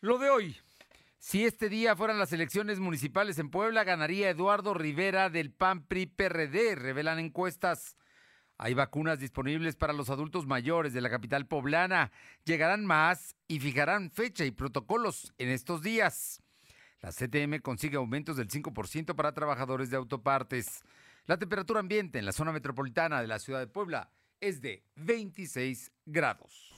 Lo de hoy. Si este día fueran las elecciones municipales en Puebla, ganaría Eduardo Rivera del PAN PRI PRD, revelan encuestas. Hay vacunas disponibles para los adultos mayores de la capital poblana. Llegarán más y fijarán fecha y protocolos en estos días. La CTM consigue aumentos del 5% para trabajadores de autopartes. La temperatura ambiente en la zona metropolitana de la ciudad de Puebla es de 26 grados.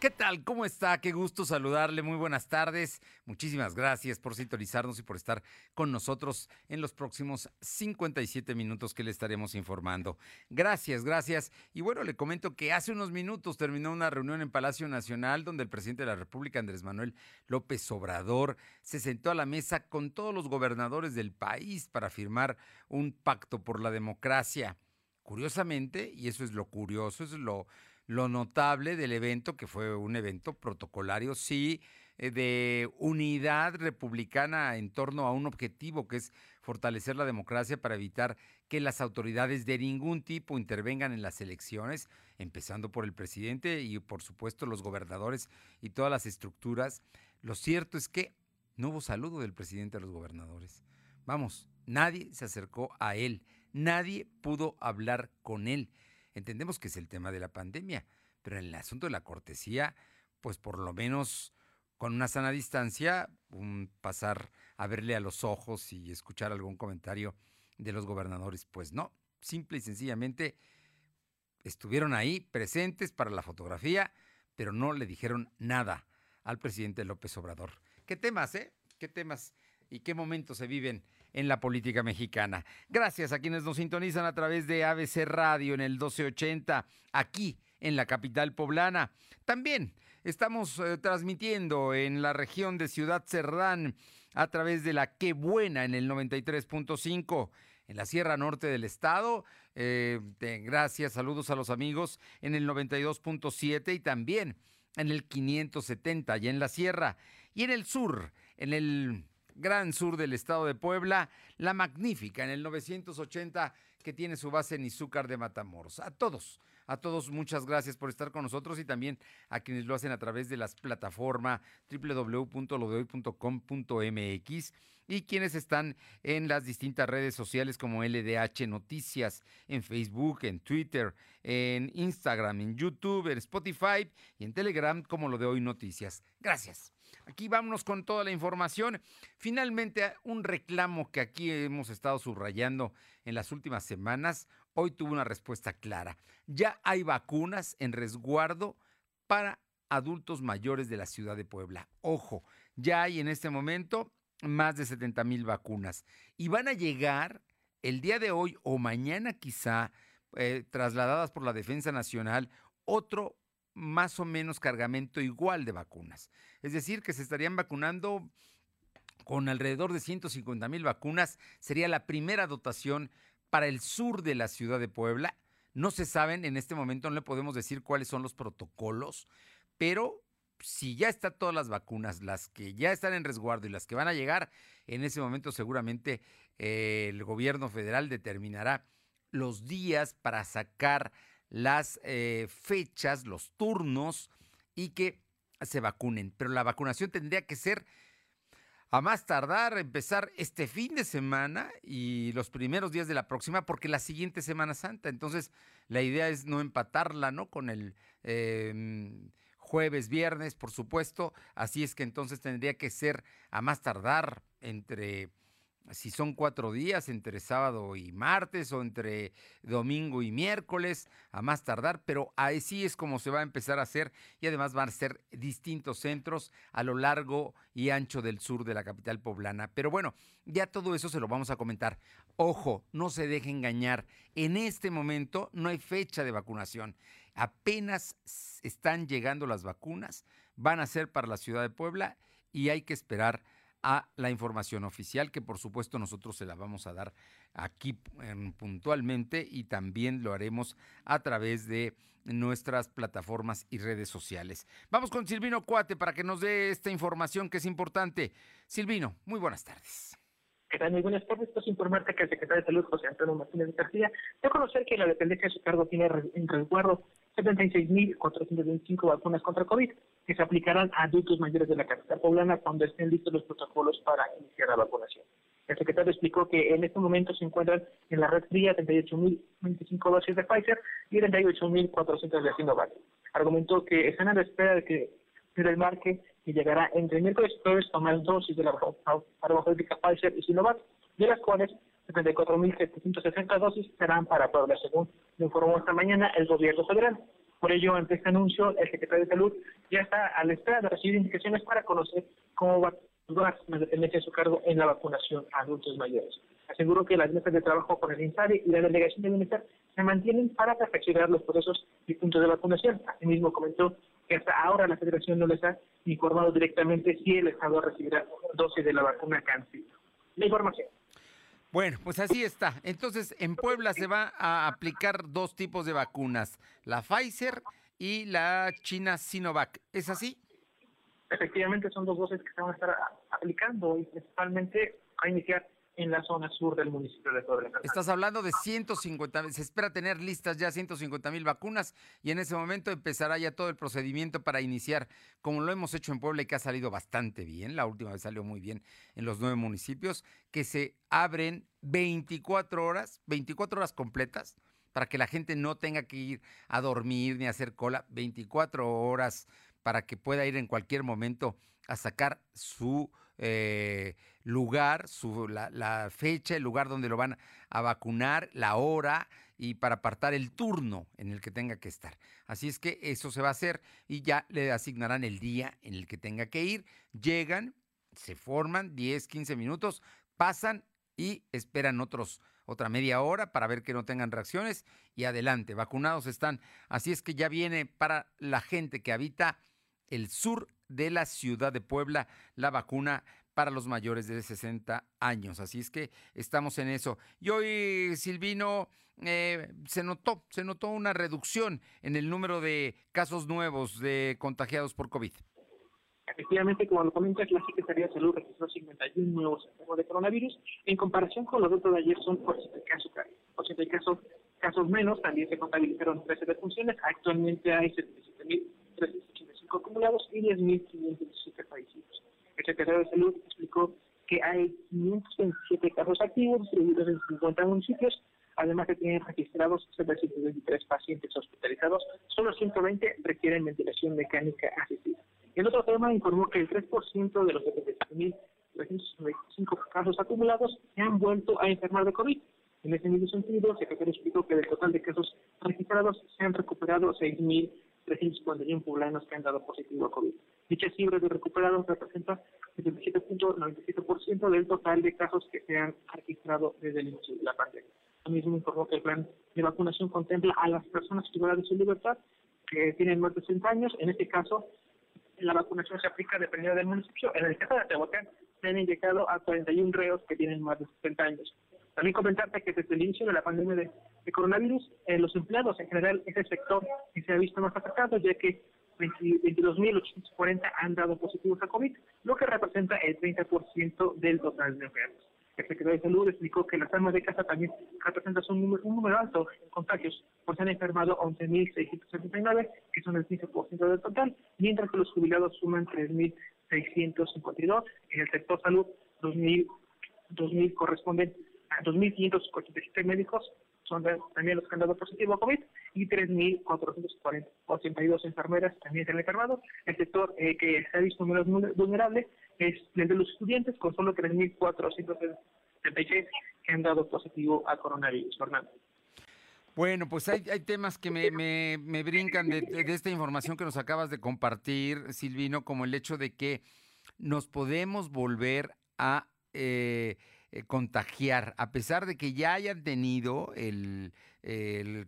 ¿Qué tal? ¿Cómo está? Qué gusto saludarle. Muy buenas tardes. Muchísimas gracias por sintonizarnos y por estar con nosotros en los próximos 57 minutos que le estaremos informando. Gracias, gracias. Y bueno, le comento que hace unos minutos terminó una reunión en Palacio Nacional donde el presidente de la República, Andrés Manuel López Obrador, se sentó a la mesa con todos los gobernadores del país para firmar un pacto por la democracia. Curiosamente, y eso es lo curioso, eso es lo lo notable del evento, que fue un evento protocolario, sí, eh, de unidad republicana en torno a un objetivo que es fortalecer la democracia para evitar que las autoridades de ningún tipo intervengan en las elecciones, empezando por el presidente y por supuesto los gobernadores y todas las estructuras. Lo cierto es que no hubo saludo del presidente a los gobernadores. Vamos, nadie se acercó a él, nadie pudo hablar con él. Entendemos que es el tema de la pandemia, pero en el asunto de la cortesía, pues por lo menos con una sana distancia, un pasar a verle a los ojos y escuchar algún comentario de los gobernadores, pues no, simple y sencillamente estuvieron ahí presentes para la fotografía, pero no le dijeron nada al presidente López Obrador. ¿Qué temas, eh? ¿Qué temas y qué momentos se viven en la política mexicana. Gracias a quienes nos sintonizan a través de ABC Radio en el 1280, aquí en la capital poblana. También estamos eh, transmitiendo en la región de Ciudad Cerdán a través de la Qué Buena en el 93.5 en la Sierra Norte del Estado. Eh, gracias, saludos a los amigos en el 92.7 y también en el 570 y en la Sierra. Y en el sur, en el gran sur del estado de Puebla, La Magnífica en el 980 que tiene su base en Izúcar de Matamoros. A todos, a todos muchas gracias por estar con nosotros y también a quienes lo hacen a través de las plataformas www.lodehoy.com.mx y quienes están en las distintas redes sociales como LDH Noticias, en Facebook, en Twitter, en Instagram, en YouTube, en Spotify y en Telegram como lo de hoy Noticias. Gracias. Aquí vámonos con toda la información. Finalmente, un reclamo que aquí hemos estado subrayando en las últimas semanas, hoy tuvo una respuesta clara. Ya hay vacunas en resguardo para adultos mayores de la ciudad de Puebla. Ojo, ya hay en este momento más de 70 mil vacunas y van a llegar el día de hoy o mañana quizá, eh, trasladadas por la Defensa Nacional, otro más o menos cargamento igual de vacunas. Es decir, que se estarían vacunando con alrededor de 150 mil vacunas. Sería la primera dotación para el sur de la ciudad de Puebla. No se saben, en este momento no le podemos decir cuáles son los protocolos, pero si ya están todas las vacunas, las que ya están en resguardo y las que van a llegar, en ese momento seguramente eh, el gobierno federal determinará los días para sacar las eh, fechas, los turnos y que se vacunen. Pero la vacunación tendría que ser a más tardar, empezar este fin de semana y los primeros días de la próxima, porque la siguiente Semana Santa. Entonces, la idea es no empatarla, ¿no? Con el em, jueves, viernes, por supuesto. Así es que entonces tendría que ser a más tardar entre si son cuatro días entre sábado y martes o entre domingo y miércoles, a más tardar, pero así es como se va a empezar a hacer y además van a ser distintos centros a lo largo y ancho del sur de la capital poblana. Pero bueno, ya todo eso se lo vamos a comentar. Ojo, no se deje engañar. En este momento no hay fecha de vacunación. Apenas están llegando las vacunas, van a ser para la ciudad de Puebla y hay que esperar a la información oficial, que por supuesto nosotros se la vamos a dar aquí puntualmente y también lo haremos a través de nuestras plataformas y redes sociales. Vamos con Silvino Cuate para que nos dé esta información que es importante. Silvino, muy buenas tardes. ¿Qué? Muy buenas tardes. Pues informarte que el secretario de Salud, José Antonio Martínez García, dio a conocer que la dependencia de su cargo tiene en resguardo 76.425 vacunas contra COVID que se aplicarán a adultos mayores de la capital poblana cuando estén listos los protocolos para iniciar la vacunación. El secretario explicó que en este momento se encuentran en la red fría 38.025 dosis de Pfizer y 38.400 de Sinovac. Argumentó que están a la espera de que el marque y llegará entre miércoles y jueves tomar dosis de la farmacéutica Pfizer y Sinovac, de las cuales 74.760 dosis serán para Puebla, según lo informó esta mañana el gobierno federal. Por ello, ante este anuncio, el secretario de Salud ya está a la espera de recibir indicaciones para conocer cómo va a de su cargo en la vacunación a adultos mayores. Aseguró que las mesas de trabajo con el INSARE y la Delegación de Bienestar se mantienen para perfeccionar los procesos y puntos de vacunación. Asimismo, comentó que hasta ahora la Federación no les ha informado directamente si el Estado recibirá dosis de la vacuna CanSino. La información. Bueno, pues así está. Entonces, en Puebla se va a aplicar dos tipos de vacunas, la Pfizer y la China Sinovac. ¿Es así? Efectivamente, son dos dosis que se van a estar aplicando y principalmente a iniciar en la zona sur del municipio de Puebla. Estás hablando de 150, se espera tener listas ya 150 mil vacunas y en ese momento empezará ya todo el procedimiento para iniciar, como lo hemos hecho en Puebla y que ha salido bastante bien, la última vez salió muy bien en los nueve municipios, que se abren 24 horas, 24 horas completas, para que la gente no tenga que ir a dormir ni a hacer cola, 24 horas para que pueda ir en cualquier momento a sacar su eh, lugar, la, fecha, el lugar donde lo van a vacunar, la hora y para apartar el turno en el que tenga que estar. Así es que eso se va a hacer y ya le asignarán el día en el que tenga que ir. Llegan, se forman 10, 15 minutos, pasan y esperan otra media hora para ver que no tengan reacciones y adelante, vacunados están. Así es que ya viene para la gente que habita el sur de la ciudad de Puebla la vacuna para los mayores de 60 años. Así es que estamos en eso. Y hoy, Silvino, eh, se notó, se notó una reducción en el número de casos nuevos de contagiados por COVID. Efectivamente, como lo comentas, la Secretaría de Salud registró 51 nuevos enfermos de coronavirus. En comparación con los datos de ayer, son 80 casos, 80 casos, casos menos. También se contabilizaron 13 defunciones. Actualmente hay 77.385 acumulados y 10.517 fallecidos. El secretario de Salud explicó que hay 527 casos activos distribuidos en 50 municipios, además que tienen registrados 723 pacientes hospitalizados, solo 120 requieren ventilación mecánica asistida. En otro tema informó que el 3% de los 77.395 casos acumulados se han vuelto a enfermar de COVID. En ese mismo sentido, el secretario explicó que del total de casos registrados se han recuperado 6.351 poblanos que han dado positivo a COVID. Dicha cifra de recuperados representa el 77.97% del total de casos que se han registrado desde el inicio de la pandemia. Asimismo informó que el plan de vacunación contempla a las personas privadas de su libertad que tienen más de 60 años. En este caso, la vacunación se aplica dependiendo del municipio. En el caso de Tehuacán, se han indicado a 41 reos que tienen más de 60 años. También comentarte que desde el inicio de la pandemia de, coronavirus, eh, los empleados en general es el sector que se ha visto más afectado, ya que 22.840 han dado positivos a COVID, lo que representa el 30% del total de enfermos. El secretario de Salud explicó que las armas de casa también representan un número, un número alto de contagios, pues han enfermado 11.679, que son el 15% del total, mientras que los jubilados suman 3.652. En el sector salud, 2.000, 2.000 corresponden 2.587 médicos son también los que han dado positivo a COVID y 3.482 enfermeras también se han enfermado. El sector eh, que se ha visto menos vulnerable es el de los estudiantes con solo 3.476 que han dado positivo a coronavirus. Fernando. Bueno, pues hay, temas que me, me, me brincan de, de, esta información que nos acabas de compartir, Silvino, como el hecho de que nos podemos volver a eh, eh, contagiar, a pesar de que ya hayan tenido el,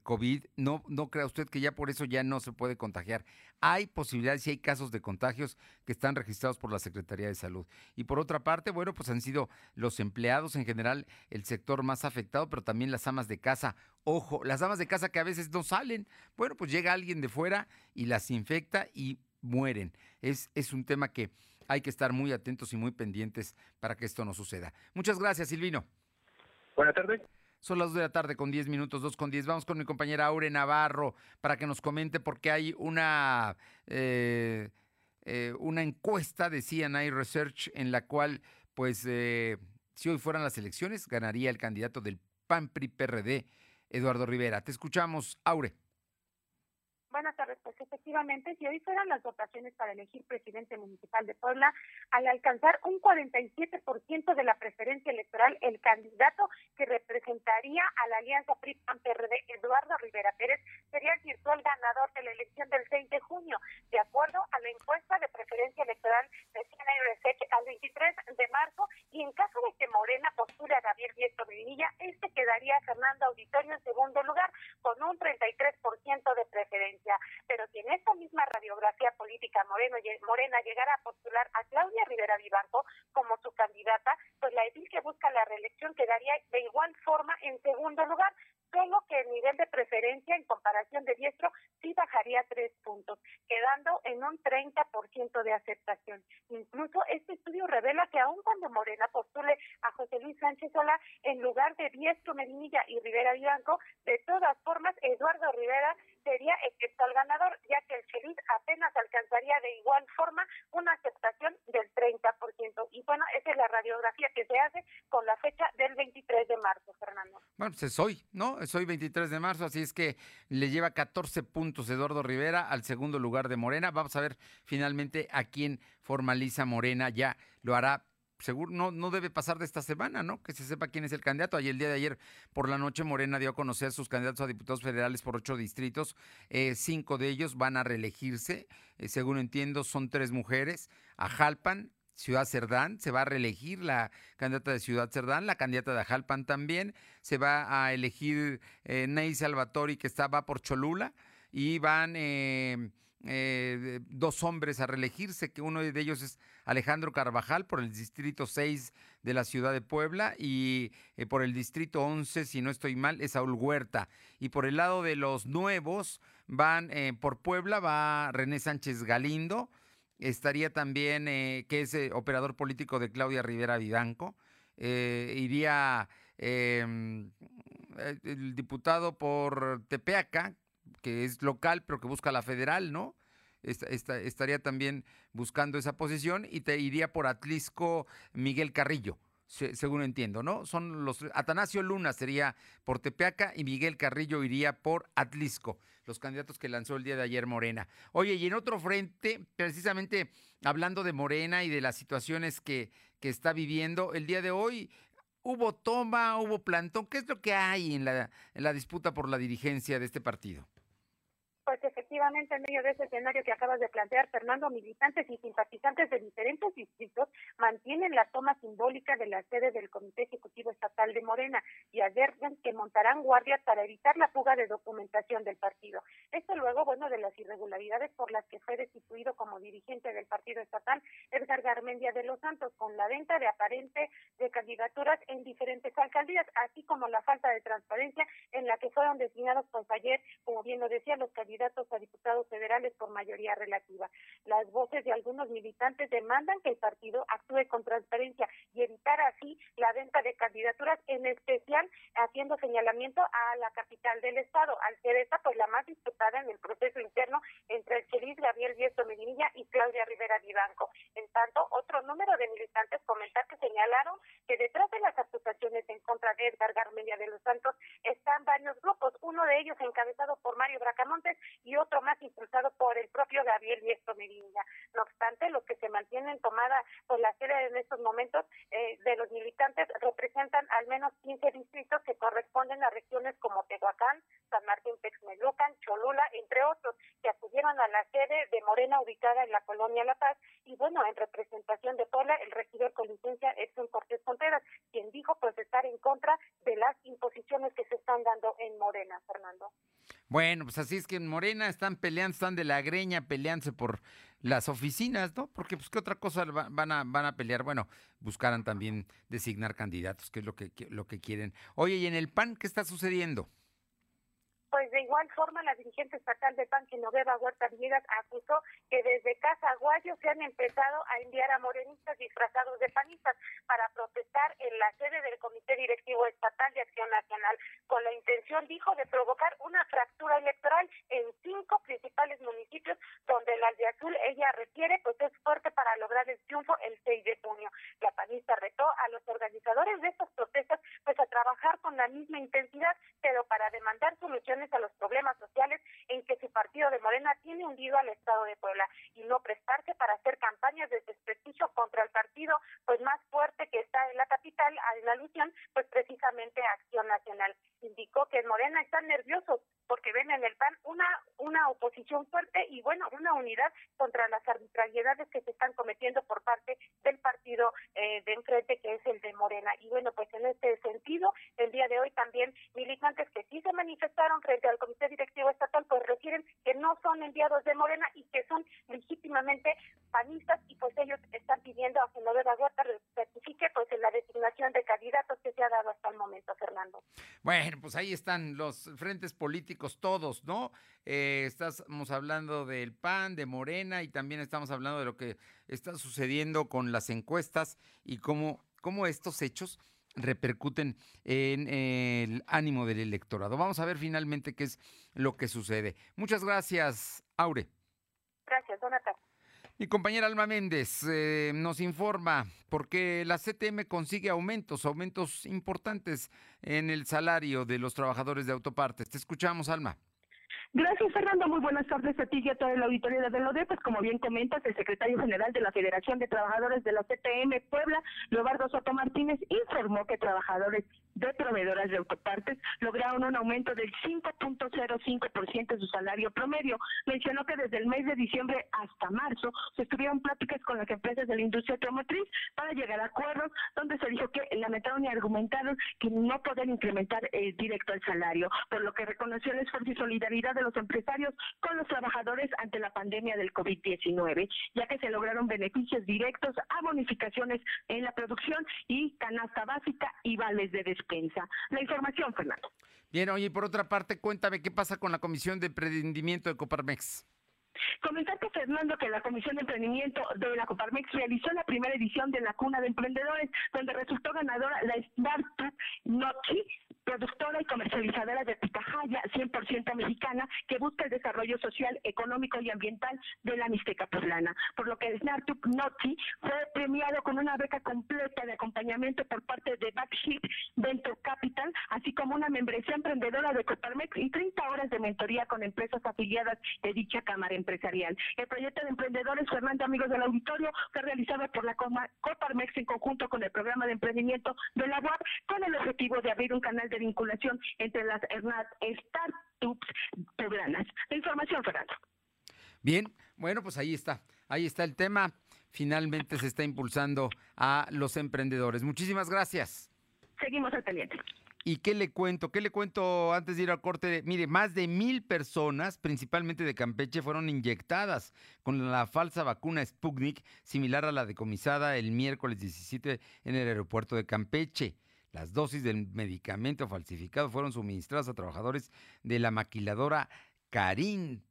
COVID, no, no crea usted que ya por eso ya no se puede contagiar. Hay posibilidades y hay casos de contagios que están registrados por la Secretaría de Salud. Y por otra parte, bueno, pues han sido los empleados en general el sector más afectado, pero también las amas de casa. Ojo, las amas de casa que a veces no salen. Bueno, pues llega alguien de fuera y las infecta y mueren. Es, es un tema que hay que estar muy atentos y muy pendientes para que esto no suceda. Muchas gracias, Silvino. Buenas tardes. Son las 2 de la tarde con 10 minutos, 2 con 10. Vamos con mi compañera Aure Navarro para que nos comente porque hay una, eh, eh, una encuesta de CNI Research en la cual, pues, eh, si hoy fueran las elecciones, ganaría el candidato del PAN-PRI-PRD, Eduardo Rivera. Te escuchamos, Aure. Buenas tardes. Pues efectivamente, si hoy fueran las votaciones para elegir presidente municipal de Puebla, al alcanzar un 47% de la preferencia electoral, el candidato que representaría a la alianza PRI-PAN-PRD, Eduardo Rivera Pérez, sería el virtual ganador de la elección del 6 de junio, de acuerdo a la encuesta de preferencia electoral de CNRSEC al 23 de marzo, y en caso de que Morena postule a Gabriel Diestro Medinilla, este quedaría Fernando Auditorio en segundo lugar, con un 33% de preferencia. Pero si en esta misma radiografía política Moreno, Morena llegara a postular a Claudia Rivera Vivanco como su candidata, pues la edil que busca la reelección quedaría de igual forma en segundo lugar, solo que el nivel de preferencia en comparación de diestro sí bajaría tres puntos, quedando en un 30% de aceptación. Incluso este estudio revela que aun cuando Morena postule a José Luis Sánchez Sola en lugar de diestro Medinilla y Rivera Vivanco, de todas formas Eduardo Rivera sería el que está el ganador, ya que el Chelit apenas alcanzaría de igual forma una aceptación del 30%. Y bueno, esa es la que se hace con la fecha del 23 de marzo, Fernando. Bueno, pues es hoy, ¿no? Es hoy 23 de marzo, así es que le lleva 14 puntos Eduardo Rivera al segundo lugar de Morena. Vamos a ver finalmente a quién formaliza Morena. Ya lo hará seguro no, no debe pasar de esta semana, ¿no? Que se sepa quién es el candidato. Ayer, el día de ayer, por la noche, Morena dio a conocer sus candidatos a diputados federales por ocho distritos. Eh, cinco de ellos van a reelegirse. Eh, según entiendo, son tres mujeres. A Jalpan, Ciudad Cerdán, se va a reelegir la candidata de Ciudad Cerdán, la candidata de Ajalpan también, se va a elegir eh, Ney Salvatori, que estaba por Cholula, y van eh, eh, dos hombres a reelegirse, que uno de ellos es Alejandro Carvajal por el distrito 6 de la ciudad de Puebla y por el distrito 11, si no estoy mal, es Saúl Huerta. Y por el lado de los nuevos van por Puebla, va René Sánchez Galindo, estaría también, que es operador político de Claudia Rivera Vivanco, iría em, el diputado por Tepeaca, que es local, pero que busca la federal, ¿no? estaría también buscando esa posición y te iría por Atlisco Miguel Carrillo, según entiendo, ¿no? Son los Atanasio Luna sería por Tepeaca y Miguel Carrillo iría por Atlisco, los candidatos que lanzó el día de ayer Morena. Oye, y en otro frente, precisamente hablando de Morena y de las situaciones que, que está viviendo, el día de hoy hubo toma, hubo plantón. ¿Qué es lo que hay en la, en la disputa por la dirigencia de este partido? Efectivamente, en medio de ese escenario que acabas de plantear, Fernando, militantes y simpatizantes de diferentes distritos mantienen la toma simbólica de la sede del Comité Ejecutivo Estatal de Morena y advierten que montarán guardias para evitar la fuga de documentación del partido. Esto luego, bueno, de las irregularidades por las que fue destituido como dirigente del partido estatal Edgar Garmendia de los Santos, con la venta de aparente de candidaturas en diferentes alcaldías, así como la falta de transparencia en la que fueron designados pues ayer, como bien lo decía, los candidatos a federales por mayoría relativa. Las voces de algunos militantes demandan que el partido actúe con transparencia y evitar así la venta de candidaturas, en especial haciendo señalamiento a la capital del estado, al ser esta pues la más disputada en el proceso interno entre el Gabriel Viesto Medinilla y Claudia Rivera Vivanco. En tanto, otro número de militantes comentar que señalaron que detrás de las acusaciones en contra de Edgar Garmendia de los Santos están varios grupos, uno de ellos encabezado por Mario Bracamontes y otro más impulsado por el propio Gabriel Viesto Medina. No obstante, los que se mantienen tomada por la sede en estos momentos eh, de los militantes representan al menos 15 distritos que corresponden a regiones como Tehuacán, San Martín Texmelucan, Cholula, entre entre otros, que acudieron a la sede de Morena ubicada en la colonia La Paz y bueno, en representación de Puebla, el regidor con licencia Edson Cortés Contreras, quien dijo pues estar en contra de las imposiciones que se están dando en Morena, Fernando. Bueno, pues así es que en Morena están peleando, están de la greña peleándose por las oficinas, ¿no? Porque pues qué otra cosa van a van a pelear, bueno, buscarán también designar candidatos, que es lo que, lo que quieren. Oye, ¿y en el PAN qué está sucediendo? Igual forma, la dirigente estatal de PAN, Genoveva Huerta Villegas, acusó que desde Casa Aguayo se han empezado a enviar a morenistas disfrazados de panistas para protestar en la sede del Comité Directivo Estatal de Acción Nacional, con la intención, dijo, de provocar una fractura electoral en cinco principales municipios donde el aldeazul ella requiere, pues es fuerte para lograr el triunfo el 6 de junio. La panista retó a los organizadores de estas protestas, pues a trabajar con la misma intensidad, pero para demandar soluciones a los problemas sociales en que su partido de Morena tiene hundido al Estado de Puebla y no prestarse para hacer campañas de desprestigio contra el partido pues más fuerte que está en la capital, en alusión pues precisamente Acción Nacional. Indicó que en Morena están nerviosos porque ven en el PAN una, una oposición fuerte y bueno, una unidad contra las arbitrariedades que se están cometiendo por parte del partido eh, de enfrente que es el de Morena. Y bueno, pues en este sentido, el día de hoy también militantes que sí se manifestaron frente al Comité Directivo Estatal, pues refieren que no son enviados de Morena y que son legítimamente panistas y pues ellos están pidiendo a Genoveva Huerta certifique pues en la designación de candidatos que se ha dado hasta el momento, Fernando. Bueno, pues ahí están los frentes políticos todos, ¿no? Eh, estamos hablando del PAN, de Morena y también estamos hablando de lo que está sucediendo con las encuestas y cómo, cómo estos hechos repercuten en el ánimo del electorado. Vamos a ver finalmente qué es lo que sucede. Muchas gracias, Aure. Gracias, Donata. Mi compañera Alma Méndez eh, nos informa porque la CTM consigue aumentos, aumentos importantes en el salario de los trabajadores de autopartes. Te escuchamos, Alma. Gracias, Fernando. Muy buenas tardes a ti y a toda la auditoría de ODE. Pues como bien comentas, el secretario general de la Federación de Trabajadores de la CTM Puebla, Leobardo Soto Martínez, informó que trabajadores de proveedoras de autopartes lograron un aumento del 5.05% de su salario promedio. Mencionó que desde el mes de diciembre hasta marzo se estuvieron pláticas con las empresas de la industria automotriz para llegar a acuerdos donde se dijo que lamentaron y argumentaron que no pueden incrementar el directo el salario, por lo que reconoció el esfuerzo y solidaridad de los empresarios con los trabajadores ante la pandemia del COVID-19, ya que se lograron beneficios directos a bonificaciones en la producción y canasta básica y vales de La información, Fernando. Bien, oye, por otra parte, cuéntame qué pasa con la Comisión de Emprendimiento de Coparmex. Comentarte, Fernando, que la Comisión de Emprendimiento de la Coparmex realizó la primera edición de la Cuna de Emprendedores, donde resultó ganadora la startup Nochi, productora y comercializadora de pitahaya 100% mexicana que busca el desarrollo social, económico y ambiental de la Mixteca poblana. Por lo que el Startup Noti fue premiado con una beca completa de acompañamiento por parte de Backship Venture Capital, así como una membresía emprendedora de Coparmex y 30 horas de mentoría con empresas afiliadas de dicha cámara empresarial. El proyecto de emprendedores, Fernando, amigos del auditorio, fue realizado por la Coparmex en conjunto con el programa de emprendimiento de la UAP con el objetivo de abrir un canal de vinculación entre las startups poblanas. La información, Fernando. Bien, bueno, pues ahí está, ahí está el tema. Finalmente se está impulsando a los emprendedores. Muchísimas gracias. Seguimos al pendiente. ¿Y qué le cuento? ¿Qué le cuento antes de ir al corte? Mire, más de mil personas, principalmente de Campeche, fueron inyectadas con la falsa vacuna Sputnik, similar a la decomisada el miércoles 17 en el aeropuerto de Campeche. Las dosis del medicamento falsificado fueron suministradas a trabajadores de la maquiladora Karim,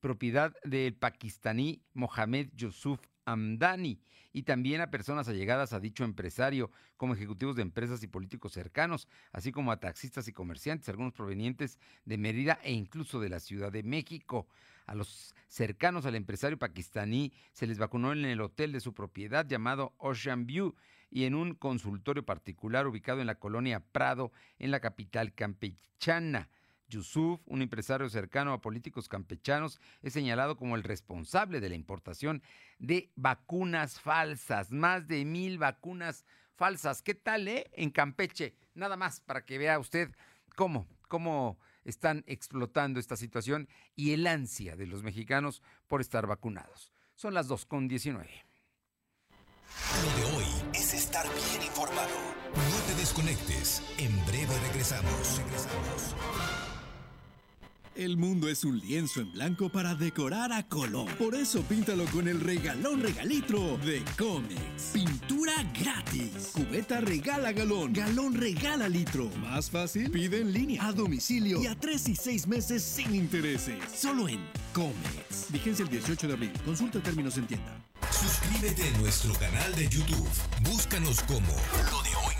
propiedad del pakistaní Mohamed Yusuf Amdani, y también a personas allegadas a dicho empresario, como ejecutivos de empresas y políticos cercanos, así como a taxistas y comerciantes, algunos provenientes de Mérida e incluso de la Ciudad de México. A los cercanos al empresario pakistaní se les vacunó en el hotel de su propiedad llamado Ocean View y en un consultorio particular ubicado en la colonia Prado, en la capital campechana. Yusuf, un empresario cercano a políticos campechanos, es señalado como el responsable de la importación de vacunas falsas, más de mil vacunas falsas. ¿Qué tal, eh? En Campeche, nada más para que vea usted cómo, cómo están explotando esta situación y el ansia de los mexicanos por estar vacunados. Son las 2 con 19. Lo de hoy es estar bien informado. No te desconectes. En breve regresamos. Regresamos. El mundo es un lienzo en blanco para decorar a color. Por eso píntalo con el regalón regalitro de Comex. Pintura gratis. Cubeta regala galón. Galón regala litro. Más fácil, pide en línea, a domicilio y a tres y seis meses sin intereses. Solo en Comex. Vigencia el 18 de abril. Consulta términos en tienda. Suscríbete a nuestro canal de YouTube. Búscanos como Lo de Hoy.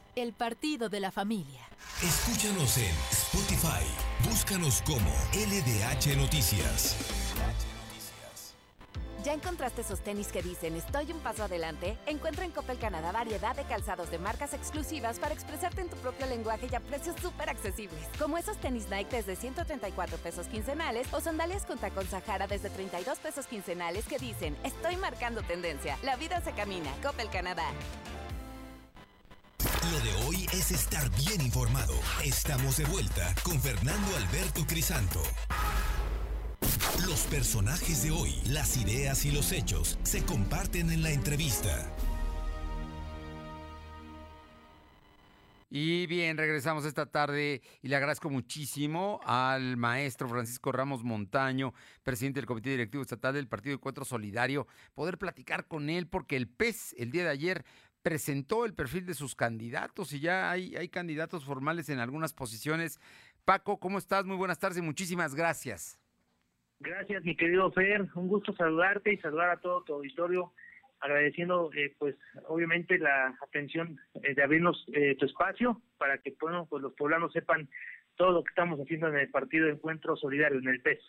el partido de la familia. Escúchanos en Spotify. Búscanos como LDH Noticias. ¿Ya encontraste esos tenis que dicen estoy un paso adelante? Encuentra en Coppel Canadá variedad de calzados de marcas exclusivas para expresarte en tu propio lenguaje y a precios súper accesibles. Como esos tenis Nike desde 134 pesos quincenales o sandalias con tacón Sahara desde 32 pesos quincenales que dicen estoy marcando tendencia. La vida se camina. Coppel Canadá. Lo de hoy es estar bien informado. Estamos de vuelta con Fernando Alberto Crisanto. Los personajes de hoy, las ideas y los hechos se comparten en la entrevista. Y bien, regresamos esta tarde y le agradezco muchísimo al maestro Francisco Ramos Montaño, presidente del Comité Directivo Estatal del Partido Encuentro Solidario, poder platicar con él porque el PES el día de ayer presentó el perfil de sus candidatos y ya hay, hay candidatos formales en algunas posiciones. Paco, ¿cómo estás? Muy buenas tardes y muchísimas gracias. Gracias, mi querido Fer. Un gusto saludarte y saludar a todo tu auditorio, agradeciendo, eh, pues, obviamente la atención eh, de abrirnos eh, tu espacio para que, bueno, pues los poblanos sepan todo lo que estamos haciendo en el Partido de Encuentro Solidario, en el PES.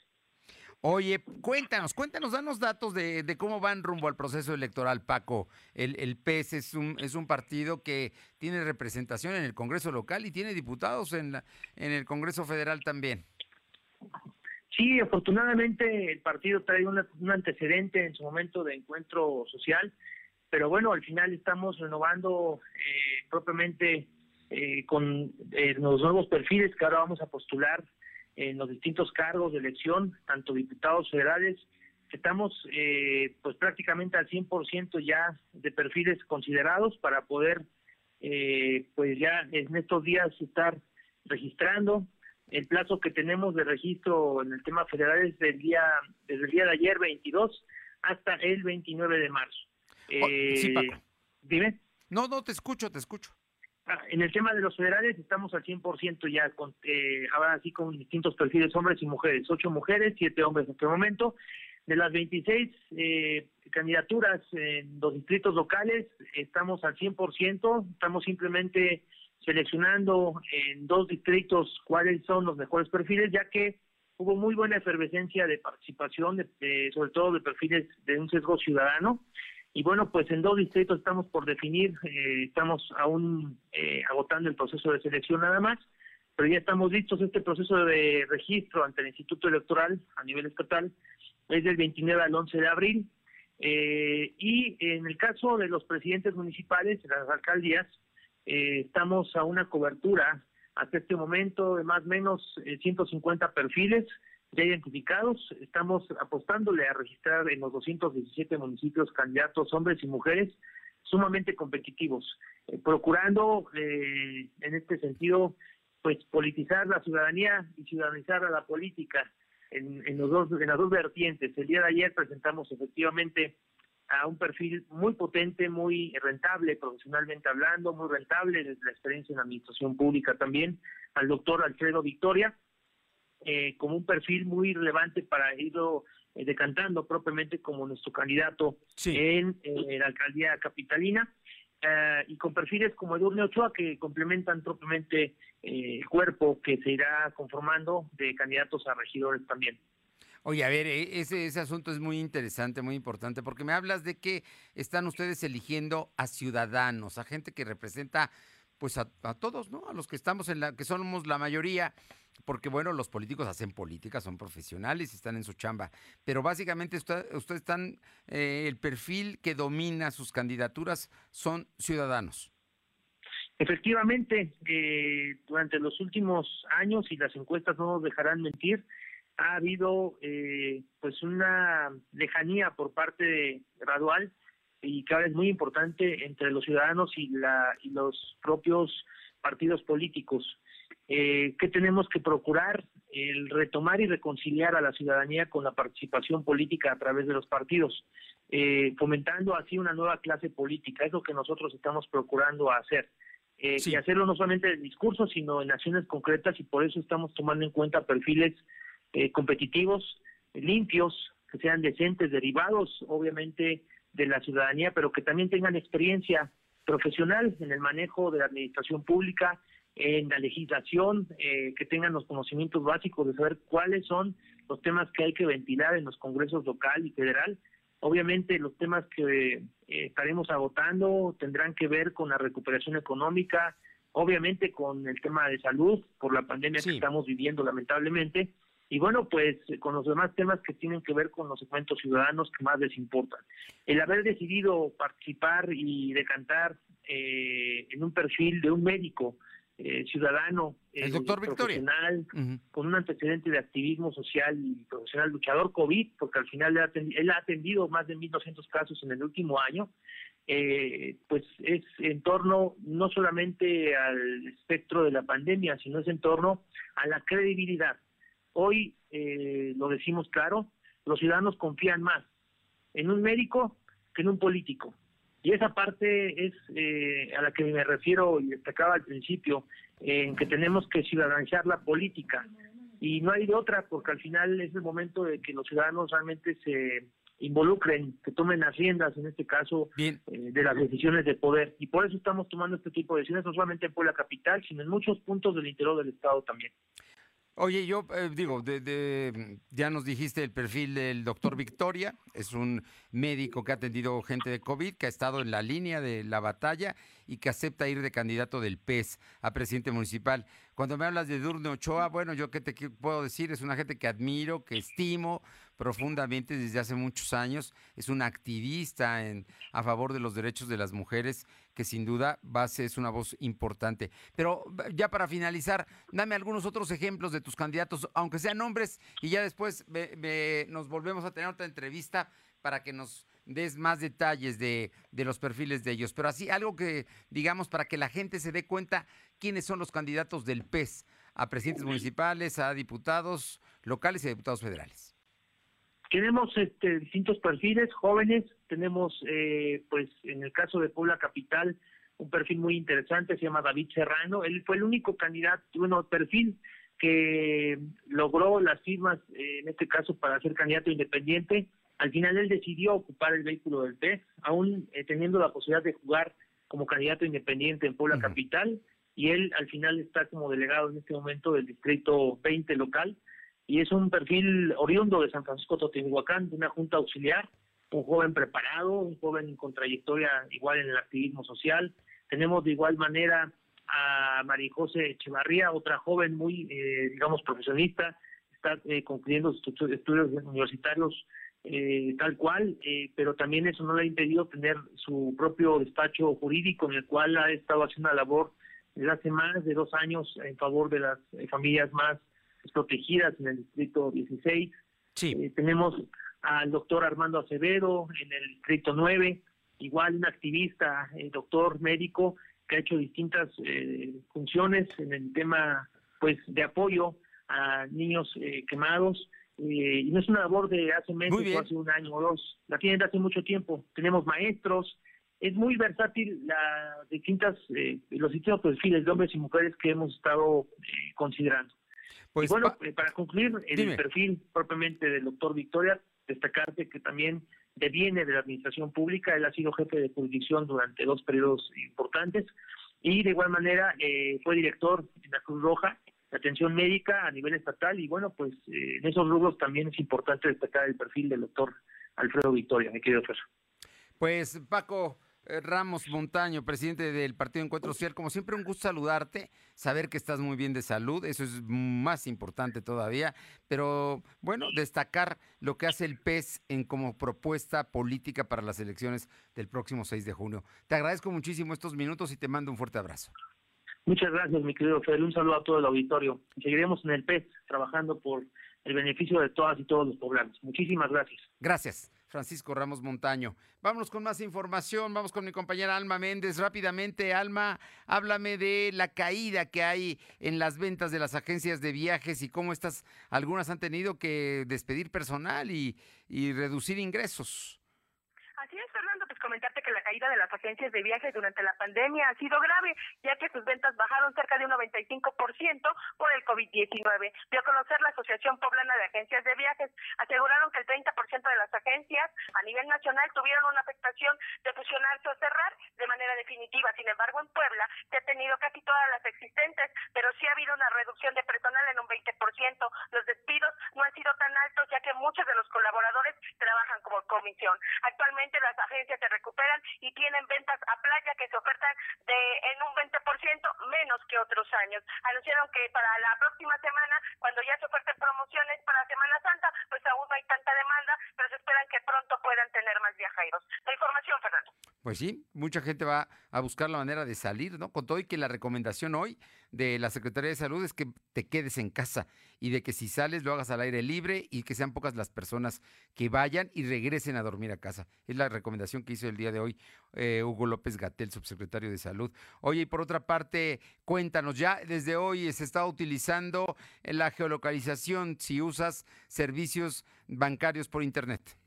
Oye, cuéntanos, cuéntanos, danos datos de, de, cómo van rumbo al proceso electoral, Paco. El, PES es un, es un partido que tiene representación en el Congreso local y tiene diputados en, la, en el Congreso federal también. Sí, afortunadamente el partido trae un antecedente en su momento de encuentro social, pero bueno, al final estamos renovando eh, propiamente eh, con eh, los nuevos perfiles que ahora vamos a postular en los distintos cargos de elección, tanto diputados federales, estamos eh, pues prácticamente al 100% ya de perfiles considerados para poder eh, pues ya en estos días estar registrando el plazo que tenemos de registro en el tema federal es del día desde el día de ayer 22 hasta el 29 de marzo. Eh, sí, Paco. Dime. No, no, te escucho, te escucho. Ah, en el tema de los federales estamos al 100% ya, con, eh, ahora sí con distintos perfiles, hombres y mujeres, ocho mujeres, siete hombres en este momento. De las 26 eh, candidaturas en los distritos locales, estamos al 100%, estamos simplemente seleccionando en dos distritos cuáles son los mejores perfiles, ya que hubo muy buena efervescencia de participación, de, sobre todo de perfiles de un sesgo ciudadano. Y bueno, pues en dos distritos estamos por definir, eh, estamos aún eh, agotando el proceso de selección nada más, pero ya estamos listos. Este proceso de registro ante el Instituto Electoral a nivel estatal es del 29 al 11 de abril. Eh, y en el caso de los presidentes municipales, las alcaldías, eh, estamos a una cobertura hasta este momento de más o menos eh, 150 perfiles ya identificados. Estamos apostándole a registrar en los 217 municipios candidatos hombres y mujeres sumamente competitivos, eh, procurando eh, en este sentido pues politizar la ciudadanía y ciudadanizar a la política en, los dos, en las dos vertientes. El día de ayer presentamos efectivamente a un perfil muy potente, muy rentable profesionalmente hablando, muy rentable desde la experiencia en administración pública también, al doctor Alfredo Victoria, eh, como un perfil muy relevante para irlo eh, decantando propiamente como nuestro candidato en eh, la alcaldía capitalina. y con perfiles como Edurne Ochoa que complementan propiamente el cuerpo que se irá conformando de candidatos a regidores también. Oye, a ver, e, ese, ese asunto es muy interesante, muy importante, porque me hablas de que están ustedes eligiendo a ciudadanos, a gente que representa pues a, todos, ¿no? A los que estamos en la, que somos la mayoría, porque bueno, los políticos hacen política, son profesionales y están en su chamba, pero básicamente ustedes están, eh, el perfil que domina sus candidaturas son ciudadanos. Efectivamente, eh, durante los últimos años, y las encuestas no nos dejarán mentir, ha habido eh, pues una lejanía por parte de gradual y ahora es muy importante entre los ciudadanos y, la, y los propios partidos políticos. Eh, ¿Qué tenemos que procurar? El retomar y reconciliar a la ciudadanía con la participación política a través de los partidos, eh, fomentando así una nueva clase política. Es lo que nosotros estamos procurando hacer. Eh, y hacerlo no solamente en discursos, sino en acciones concretas, y por eso estamos tomando en cuenta perfiles eh, competitivos, limpios, que sean decentes, derivados obviamente de la ciudadanía, pero que también tengan experiencia profesional en el manejo de la administración pública, en la legislación, eh, que tengan los conocimientos básicos de saber cuáles son los temas que hay que ventilar en los congresos local y federal. Obviamente los temas que eh, estaremos agotando tendrán que ver con la recuperación económica, obviamente con el tema de salud por la pandemia que estamos viviendo lamentablemente, y bueno, pues con los demás temas que tienen que ver con los segmentos ciudadanos que más les importan. El haber decidido participar y decantar eh, en un perfil de un médico eh, ciudadano, el doctor profesional, con un antecedente de activismo social y profesional luchador COVID, porque al final él ha atendido más de 1.200 casos en el último año, eh, pues es en torno no solamente al espectro de la pandemia, sino es en torno a la credibilidad Hoy, eh, lo decimos claro, los ciudadanos confían más en un médico que en un político. Y esa parte es eh, a la que me refiero y destacaba al principio, en que tenemos que ciudadanizar la política. Y no hay de otra, porque al final es el momento de que los ciudadanos realmente se involucren, que tomen las riendas, en este caso, eh, de las decisiones de poder. Y por eso estamos tomando este tipo de decisiones, no solamente en Puebla Capital, sino en muchos puntos del interior del Estado también. Oye, yo eh, digo, de, ya nos dijiste el perfil del doctor Victoria, es un médico que ha atendido gente de COVID, que ha estado en la línea de la batalla y que acepta ir de candidato del PES a presidente municipal. Cuando me hablas de Durne Ochoa, bueno, yo qué te puedo decir, es una gente que admiro, que estimo, profundamente desde hace muchos años. Es una activista a favor de los derechos de las mujeres, que sin duda base es una voz importante. Pero ya para finalizar, dame algunos otros ejemplos de tus candidatos, aunque sean nombres, y ya después nos volvemos a tener otra entrevista para que nos des más detalles de, de, los perfiles de ellos. Pero así, algo que digamos para que la gente se dé cuenta quiénes son los candidatos del PES a presidentes municipales, a diputados locales y a diputados federales. Tenemos este, distintos perfiles, jóvenes, tenemos, eh, pues, en el caso de Puebla Capital, un perfil muy interesante, se llama David Serrano, él fue el único candidato, bueno, perfil que logró las firmas, eh, en este caso, para ser candidato independiente. Al final él decidió ocupar el vehículo del PES, aún eh, teniendo la posibilidad de jugar como candidato independiente en Puebla Capital, y él al final está como delegado en este momento del distrito 20 local. Y es un perfil oriundo de San Francisco Totihuacán, de una junta auxiliar, un joven preparado, un joven con trayectoria igual en el activismo social. Tenemos de igual manera a María José Echevarría, otra joven muy, eh, digamos, profesionista, está eh, concluyendo sus estudios universitarios eh, tal cual, pero también eso no le ha impedido tener su propio despacho jurídico en el cual ha estado haciendo una labor desde hace más de dos años en favor de las familias más protegidas en el distrito 16. Sí. Eh, tenemos al doctor Armando Acevedo en el distrito 9, igual un activista, el doctor médico, que ha hecho distintas eh, funciones en el tema pues de apoyo a niños eh, quemados. Eh, y no es una labor de hace meses o hace un año o dos, la tienen de hace mucho tiempo. Tenemos maestros, es muy versátil las distintas, eh, los distintos perfiles de hombres y mujeres que hemos estado considerando. Pues, y bueno, para concluir, el perfil propiamente del doctor Victoria, destacarte que también deviene de la administración pública, él ha sido jefe de jurisdicción durante dos periodos importantes y de igual manera fue director en la Cruz Roja atención médica a nivel estatal y bueno, pues eh, en esos rubros también es importante destacar el perfil del doctor Alfredo Victoria, mi querido Fer. Pues Paco, eh, Ramos Montaño, presidente del Partido Encuentro Social. Como siempre, un gusto saludarte, saber que estás muy bien de salud, eso es más importante todavía, pero bueno, destacar lo que hace el PES en como propuesta política para las elecciones del próximo 6 de junio. Te agradezco muchísimo estos minutos y te mando un fuerte abrazo. Muchas gracias, mi querido Fede. Un saludo a todo el auditorio. Seguiremos en el PES trabajando por el beneficio de todas y todos los poblanos. Muchísimas gracias. Gracias. Francisco Ramos Montaño. Vámonos con más información. Vamos con mi compañera Alma Méndez. Rápidamente, Alma, háblame de la caída que hay en las ventas de las agencias de viajes y cómo estas, algunas han tenido que despedir personal y, y reducir ingresos. Así es, Fernando, pues comentarte que la caída de las agencias de viajes durante la pandemia ha sido grave, ya que sus ventas bajaron cerca de un 95% por el COVID-19. Dio a conocer la Asociación Poblana de Agencias de Viajes. Aseguraron que el 30% de las agencias a nivel nacional tuvieron una afectación de fusionarse o cerrar de manera definitiva. Sin embargo, en Puebla se ha tenido casi todas las existentes, pero sí ha habido una reducción de personal en un 20%. Los despidos no han sido tan altos, ya que muchos de los colaboradores trabajan como comisión. Actualmente las agencias se recuperan y tienen ventas a playa que se ofertan de en un 20% menos que otros años. Anunciaron que para la próxima semana, cuando ya se oferten promociones para Semana Santa, pues aún no hay tanta demanda, pero se esperan que pronto puedan tener más viajeros. La información, Fernando. Pues sí, mucha gente va a buscar la manera de salir, ¿no? Con todo y que la recomendación hoy de la Secretaría de Salud es que te quedes en casa y de que si sales lo hagas al aire libre y que sean pocas las personas que vayan y regresen a dormir a casa. Es la recomendación que hizo el día de hoy eh, Hugo López Gatel, subsecretario de Salud. Oye, y por otra parte, cuéntanos, ya desde hoy se está utilizando la geolocalización si usas servicios bancarios por Internet.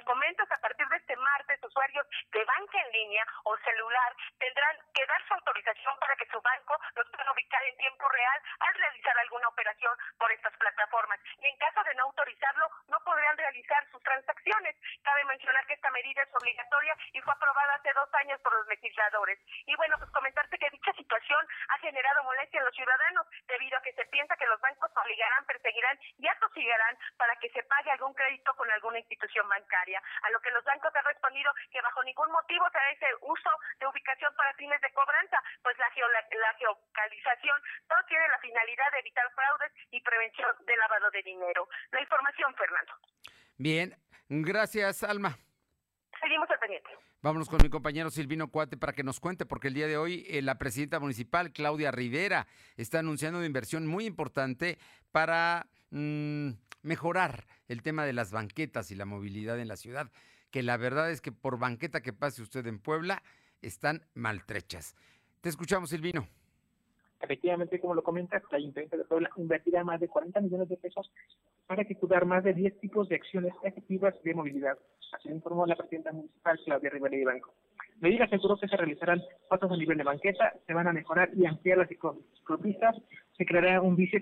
Comentas, a partir de este martes, usuarios de banca en línea o celular tendrán que dar su autorización para que su banco los pueda ubicar en tiempo real al realizar alguna operación por estas plataformas. Y en caso de no autorizarlo, no podrán realizar sus transacciones. Cabe mencionar que esta medida es obligatoria y fue aprobada hace dos años por los legisladores. Y bueno, pues comentarte que dicha situación ha generado molestia en los ciudadanos debido a que se piensa que los bancos obligarán, perseguirán y atosigarán para que se pague algún crédito con alguna institución bancaria. A lo que los bancos han respondido que bajo ningún motivo se ese uso de ubicación para fines de cobranza, pues la, la geocalización todo tiene la finalidad de evitar fraudes y prevención de lavado de dinero. La información, Fernando. Bien, gracias, Alma. Seguimos al pendiente. Vámonos con mi compañero Silvino Cuate para que nos cuente, porque el día de hoy eh, la presidenta municipal, Claudia Rivera, está anunciando una inversión muy importante para mm, mejorar el tema de las banquetas y la movilidad en la ciudad que la verdad es que por banqueta que pase usted en Puebla, están maltrechas. Te escuchamos, Silvino. Efectivamente, como lo comentas, la Ayuntamiento de Puebla invertirá más de 40 millones de pesos para ejecutar más de 10 tipos de acciones efectivas de movilidad. Así lo informó la presidenta municipal, Claudia Rivera de Banco. Medida aseguró que se realizarán pasos a nivel de banqueta, se van a mejorar y ampliar las ciclopistas, se creará un bici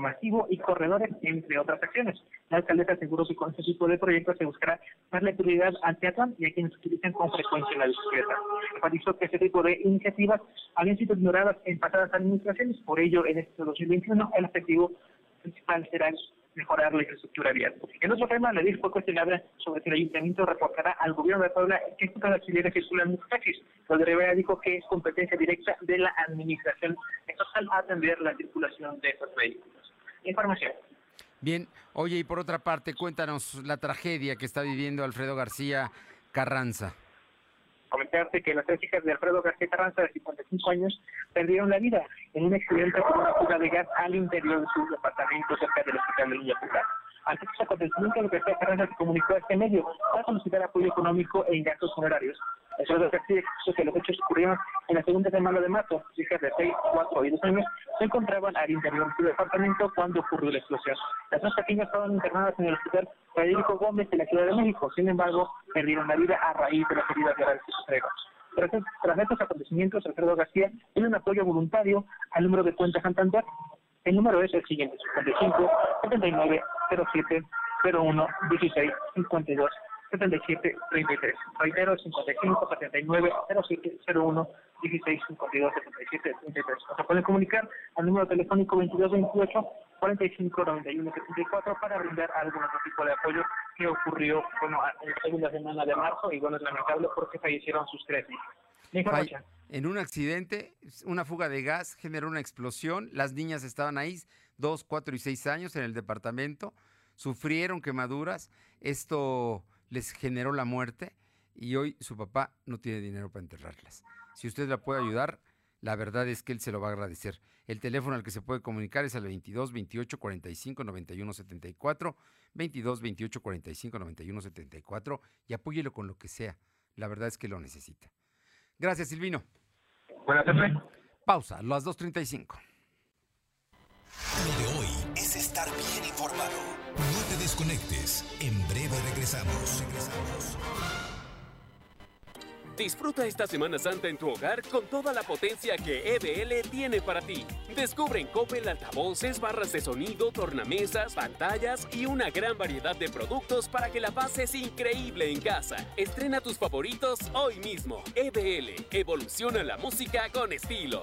masivo y corredores, entre otras acciones. La alcaldesa aseguró que con este tipo de proyectos se buscará darle prioridad al teatro y a quienes utilizan con frecuencia la bicicleta. Enfatizó que este tipo de iniciativas habían sido ignoradas en pasadas administraciones, por ello en este 2021 el objetivo principal será mejorar la infraestructura vial. En otro tema, la ley fue cuestionada sobre si el ayuntamiento reportará al gobierno de Puebla qué de auxiliares circulan en taxis. de Rivera dijo que es competencia directa de la administración estatal atender la circulación de estos vehículos. Información. Bien, oye, y por otra parte, cuéntanos la tragedia que está viviendo Alfredo García Carranza comentarte que las tres hijas de Alfredo García Carranza, de 55 años, perdieron la vida en un accidente con una fuga de gas al interior de su departamento cerca del hospital de Villa Ante este acontecimiento, lo que García Carranza se comunicó a este medio para solicitar apoyo económico e gastos funerarios. Alfredo García expuso que los hechos ocurrieron En la segunda semana de marzo, hijas de 6, 4 y 2 años se encontraban al interior de su departamento cuando ocurrió la explosión. Las dos pequeñas estaban internadas en el hospital Federico Gómez de la Ciudad de México, sin embargo, perdieron la vida a raíz de las heridas graves que sufrieron. Tras, tras estos acontecimientos, Alfredo García tiene un apoyo voluntario al número de cuenta Santander. El número es el siguiente, 55 79 07 01 16 52 77 33. Reitero, 55 79 07 01 16 52 77 33. O se pueden comunicar al número telefónico 22 28 45 91 74 para brindar algún otro tipo de apoyo que ocurrió bueno, en la segunda semana de marzo y bueno, es lamentable porque fallecieron sus tres hijos. En un accidente, una fuga de gas generó una explosión. Las niñas estaban ahí, 2, 4 y 6 años en el departamento. Sufrieron quemaduras. Esto les generó la muerte y hoy su papá no tiene dinero para enterrarlas. Si usted la puede ayudar, la verdad es que él se lo va a agradecer. El teléfono al que se puede comunicar es al 22 28 45 91 74, 22 28 45 91 74 y apóyelo con lo que sea. La verdad es que lo necesita. Gracias, Silvino. Buenas tardes. Pausa, las 2.35. Lo de hoy es estar bien informado. No te desconectes. En breve regresamos. Regresamos. Disfruta esta Semana Santa en tu hogar con toda la potencia que EBL tiene para ti. Descubre en Coppel altavoces, barras de sonido, tornamesas, pantallas y una gran variedad de productos para que la pases increíble en casa. Estrena tus favoritos hoy mismo. EBL, evoluciona la música con estilo.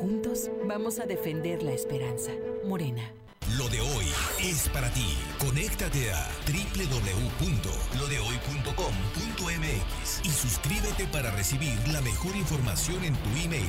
Juntos vamos a defender la esperanza. Morena. Lo de hoy es para ti. Conéctate a www.lodehoy.com.mx y suscríbete para recibir la mejor información en tu email.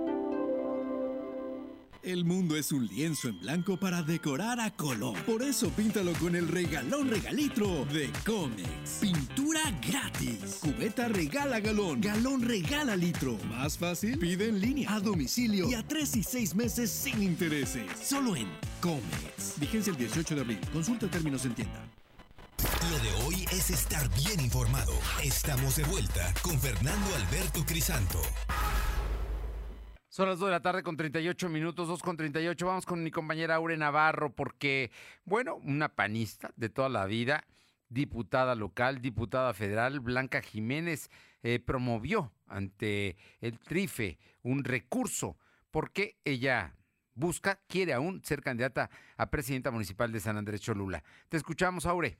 El mundo es un lienzo en blanco para decorar a color. Por eso píntalo con el regalón regalitro de Comex. Pintura gratis. Cubeta regala galón. Galón regala litro. Más fácil, pide en línea, a domicilio y a 3 y 6 meses sin intereses. Solo en Comex. Vigencia el 18 de abril. Consulta términos en tienda. Lo de hoy es estar bien informado. Estamos de vuelta con Fernando Alberto Crisanto. Son las 2 de la tarde con 38 minutos, 2 con 38. Vamos con mi compañera Aure Navarro porque, bueno, una panista de toda la vida, diputada local, diputada federal, Blanca Jiménez, eh, promovió ante el TRIFE un recurso porque ella busca, quiere aún ser candidata a presidenta municipal de San Andrés Cholula. Te escuchamos, Aure.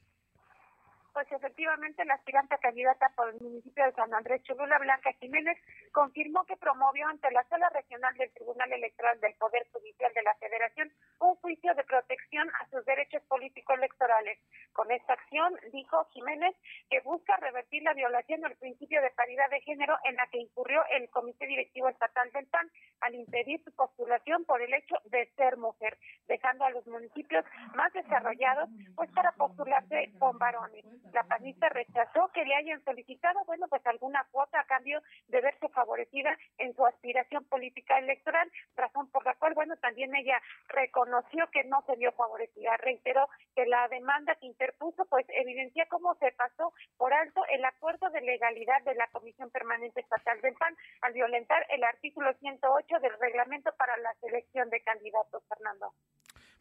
Pues efectivamente, la aspirante candidata por el municipio de San Andrés Cholula, Blanca Jiménez, confirmó que promovió ante la Sala Regional del Tribunal Electoral del Poder Judicial de la Federación un juicio de protección a sus derechos político-electorales. Con esta acción, dijo Jiménez, que busca revertir la violación del principio de paridad de género en la que incurrió el Comité Directivo Estatal del PAN al impedir su postulación por el hecho de ser mujer, dejando a los municipios más desarrollados pues para postularse con varones. La panista rechazó que le hayan solicitado, bueno, pues alguna cuota a cambio de verse favorecida en su aspiración política electoral, razón por la cual, bueno, también ella reconoció que no se vio favorecida. Reiteró que la demanda que interpuso, pues evidencia cómo se pasó por alto el acuerdo de legalidad de la Comisión Permanente Estatal del PAN al violentar el artículo 108 del reglamento para la selección de candidatos, Fernando.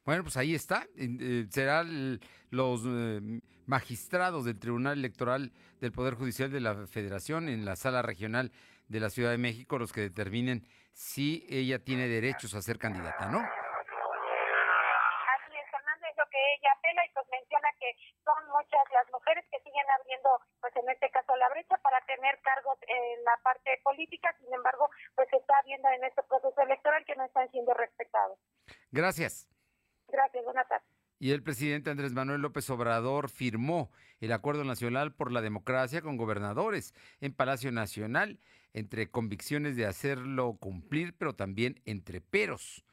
Bueno, pues ahí está. Eh, Serán los eh, magistrados del Tribunal Electoral del Poder Judicial de la Federación en la Sala Regional de la Ciudad de México los que determinen si ella tiene derechos a ser candidata, ¿no? Así es, Fernando, es lo que ella apela y pues menciona que son muchas las mujeres que siguen abriendo, pues en este caso, la brecha para tener cargos en la parte política. Sin embargo, pues se está viendo en este proceso electoral que no están siendo respetados. Gracias. Y el presidente Andrés Manuel López Obrador firmó el Acuerdo Nacional por la Democracia con gobernadores en Palacio Nacional, entre convicciones de hacerlo cumplir, pero también entre peros.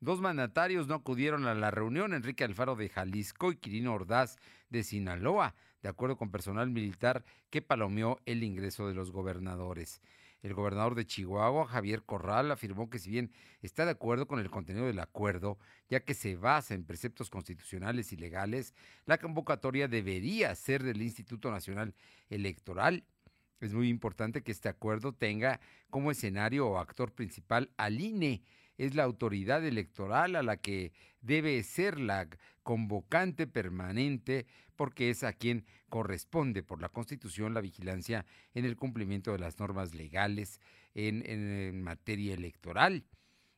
Dos mandatarios no acudieron a la reunión, Enrique Alfaro de Jalisco y Quirino Ordaz de Sinaloa, de acuerdo con personal militar que palomeó el ingreso de los gobernadores. El gobernador de Chihuahua, Javier Corral, afirmó que si bien está de acuerdo con el contenido del acuerdo, ya que se basa en preceptos constitucionales y legales, la convocatoria debería ser del Instituto Nacional Electoral. Es muy importante que este acuerdo tenga como escenario o actor principal al INE, es la autoridad electoral a la que debe ser la convocante permanente porque es a quien corresponde por la Constitución la vigilancia en el cumplimiento de las normas legales en, materia electoral.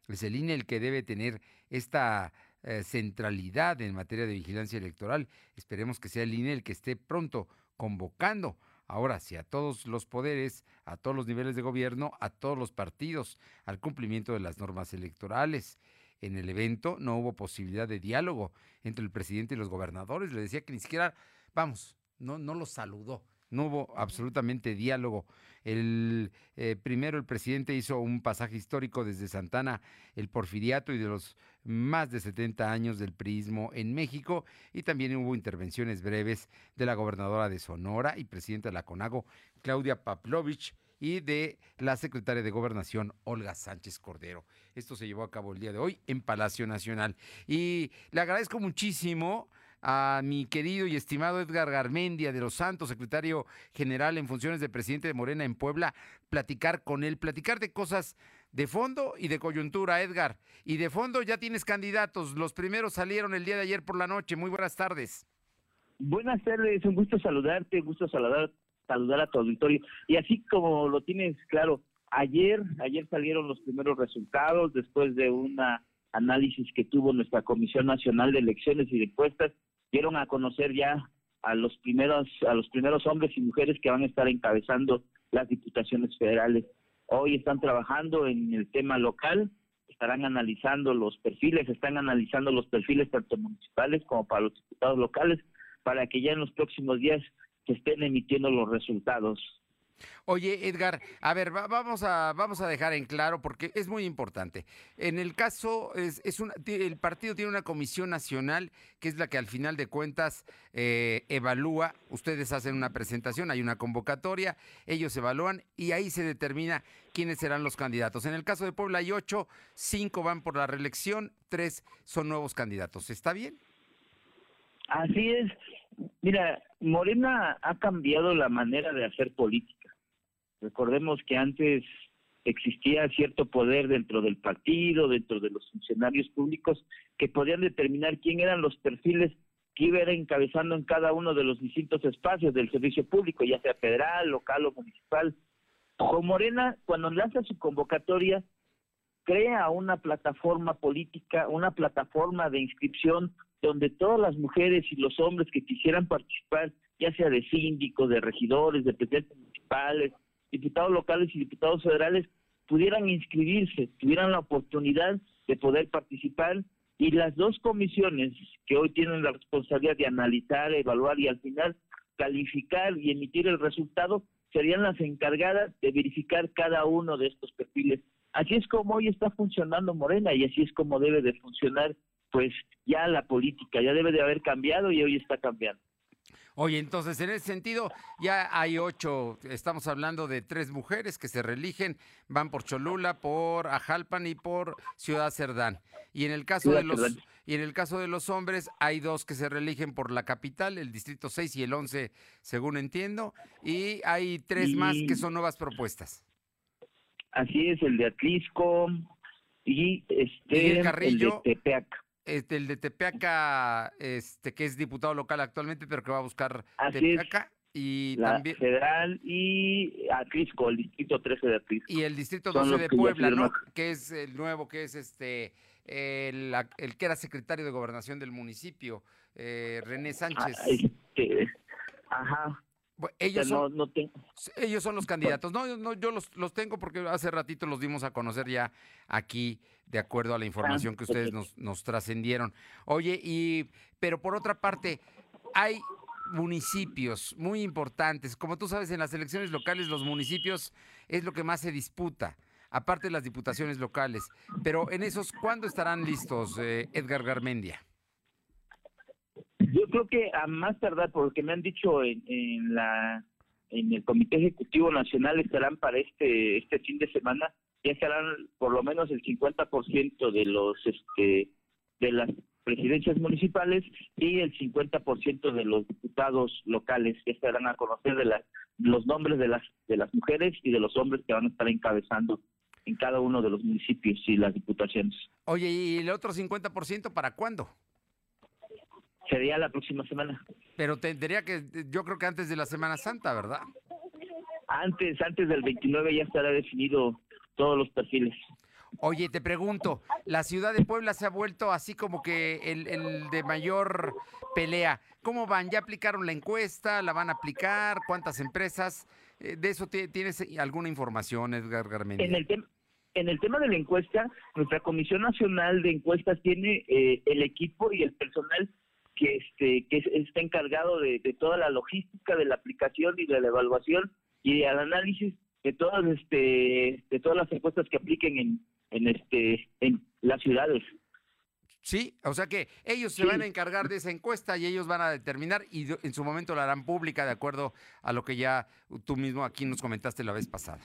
Es el INE el que debe tener esta eh, centralidad en materia de vigilancia electoral. Esperemos que sea el INE el que esté pronto convocando Ahora sí, a todos los poderes, a todos los niveles de gobierno, a todos los partidos, al cumplimiento de las normas electorales. En el evento no hubo posibilidad de diálogo entre el presidente y los gobernadores. Le decía que ni siquiera, vamos, no, no los saludó. No hubo absolutamente diálogo. El eh, primero el presidente hizo un pasaje histórico desde Santana, el porfiriato y de los más de 70 años del priismo en México y también hubo intervenciones breves de la gobernadora de Sonora y presidenta de la CONAGO, Claudia Paplovich, y de la secretaria de Gobernación, Olga Sánchez Cordero. Esto se llevó a cabo el día de hoy en Palacio Nacional. Y le agradezco muchísimo a mi querido y estimado Edgar Garmendia de los Santos, secretario general en funciones de presidente de Morena en Puebla, platicar con él, platicar de cosas de fondo y de coyuntura, Edgar. Y de fondo ya tienes candidatos. Los primeros salieron el día de ayer por la noche. Muy buenas tardes. Buenas tardes, un gusto saludarte, un gusto saludar, saludar a tu auditorio. Y así como lo tienes claro, ayer, ayer salieron los primeros resultados después de un análisis que tuvo nuestra Comisión Nacional de Elecciones y de Encuestas, dieron a conocer ya a los primeros a los primeros hombres y mujeres que van a estar encabezando las diputaciones federales Hoy están trabajando en el tema local, estarán analizando los perfiles, están analizando los perfiles tanto municipales como para los diputados locales, para que ya en los próximos días estén emitiendo los resultados. Oye, Edgar, a ver, vamos, a, vamos a dejar en claro porque es muy importante. En el caso, es, es el partido tiene una comisión nacional que es la que al final de cuentas eh, evalúa, ustedes hacen una presentación, hay una convocatoria, ellos evalúan y ahí se determina quiénes serán los candidatos. En el caso de Puebla hay ocho, cinco van por la reelección, tres son nuevos candidatos. ¿Está bien? Así es. Mira, Morena ha cambiado la manera de hacer política. Recordemos que antes existía cierto poder dentro del partido, dentro de los funcionarios públicos, que podían determinar quién eran los perfiles que iba a encabezando en cada uno de los distintos espacios del servicio público, ya sea federal, local o municipal. Con Morena, cuando lanza su convocatoria, crea una plataforma política, una plataforma de inscripción donde todas las mujeres y los hombres que quisieran participar, ya sea de síndicos, de regidores, de presidentes municipales, diputados locales y diputados federales, pudieran inscribirse, tuvieran la oportunidad de poder participar y las dos comisiones que hoy tienen la responsabilidad de analizar, evaluar y al final calificar y emitir el resultado serían las encargadas de verificar cada uno de estos perfiles. Así es como hoy está funcionando Morena y así es como debe de funcionar pues ya la política ya debe de haber cambiado y hoy está cambiando. Oye, entonces en ese sentido ya hay ocho, estamos hablando de tres mujeres que se reeligen, van por Cholula, por Ajalpan y por Ciudad Cerdán. Y en el caso de los y en el caso de los hombres hay dos que se reeligen por la capital, el distrito 6 y el 11, según entiendo, y hay tres más que son nuevas propuestas. Así es, el de Atlisco y este el de Tepeac este, el de Tepeaca, este, que es diputado local actualmente, pero que va a buscar Tepeaca. y también... Federal y Atlisco, el distrito 13 de Atlisco. Y el distrito 12 de Puebla, ¿no? Que es el nuevo, que es este, el, el, que era secretario de gobernación del municipio, eh, René ah, Sánchez. Este, ajá. Ellos, no, son, no tengo. ellos son los candidatos. No, yo- no yo los, los tengo porque hace ratito los dimos a conocer ya aquí, de acuerdo a la información que ustedes nos, nos trascendieron. Oye, y pero por otra parte, hay municipios muy importantes. Como tú sabes, en las elecciones locales los municipios es lo que más se disputa, aparte de las diputaciones locales. Pero en esos, ¿cuándo estarán listos, eh, Edgar Garmendia? Yo creo que a más tardar, por lo que me han dicho en, en la en el Comité Ejecutivo Nacional estarán para este este fin de semana, ya estarán por lo menos el 50% de los este de las presidencias municipales y el 50% de los diputados locales que estarán a conocer de las los nombres de las de las mujeres y de los hombres que van a estar encabezando en cada uno de los municipios y las diputaciones. Oye, ¿y el otro 50% para cuándo? Sería la próxima semana. Pero tendría que, yo creo que antes de la Semana Santa, ¿verdad? Antes, antes del 29 ya estará definido todos los perfiles. Oye, te pregunto, la ciudad de Puebla se ha vuelto así como que el, el de mayor pelea. ¿Cómo van? ¿Ya aplicaron la encuesta? ¿La van a aplicar? ¿Cuántas empresas? Eh, ¿De eso ti- tienes alguna información, Edgar Garmendia? En el tema en el tema de la encuesta, nuestra Comisión Nacional de Encuestas tiene eh, el equipo y el personal que este que es- está encargado de, de toda la logística de la aplicación y de la evaluación y del análisis de todas este de todas las encuestas que apliquen en en este en las ciudades. Sí, o sea que ellos se van a encargar de esa encuesta y ellos van a determinar y en su momento la harán pública de acuerdo a lo que ya tú mismo aquí nos comentaste la vez pasada.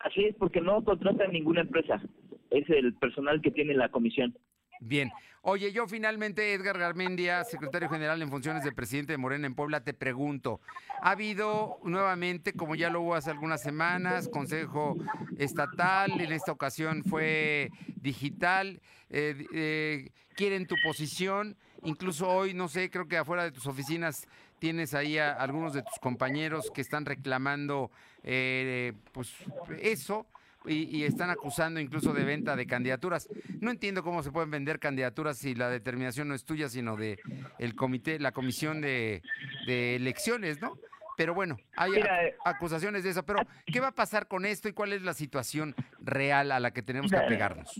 Así es porque no contratan ninguna empresa. Es el personal que tiene la comisión. Bien. Oye, yo finalmente, Edgar Garmendia, secretario general en funciones de presidente de Morena en Puebla, te pregunto, ¿ha habido nuevamente, como ya lo hubo hace algunas semanas, Consejo Estatal, en esta ocasión fue digital, eh, eh, quieren tu posición, incluso hoy, no sé, creo que afuera de tus oficinas tienes ahí a algunos de tus compañeros que están reclamando, eh, pues, eso y, y están acusando incluso de venta de candidaturas. No entiendo cómo se pueden vender candidaturas si la determinación no es tuya, sino de el comité, la comisión de, de elecciones, ¿no? Pero bueno, hay Mira, ac- acusaciones de eso. Pero, ¿qué va a pasar con esto y cuál es la situación real a la que tenemos que Mira, apegarnos?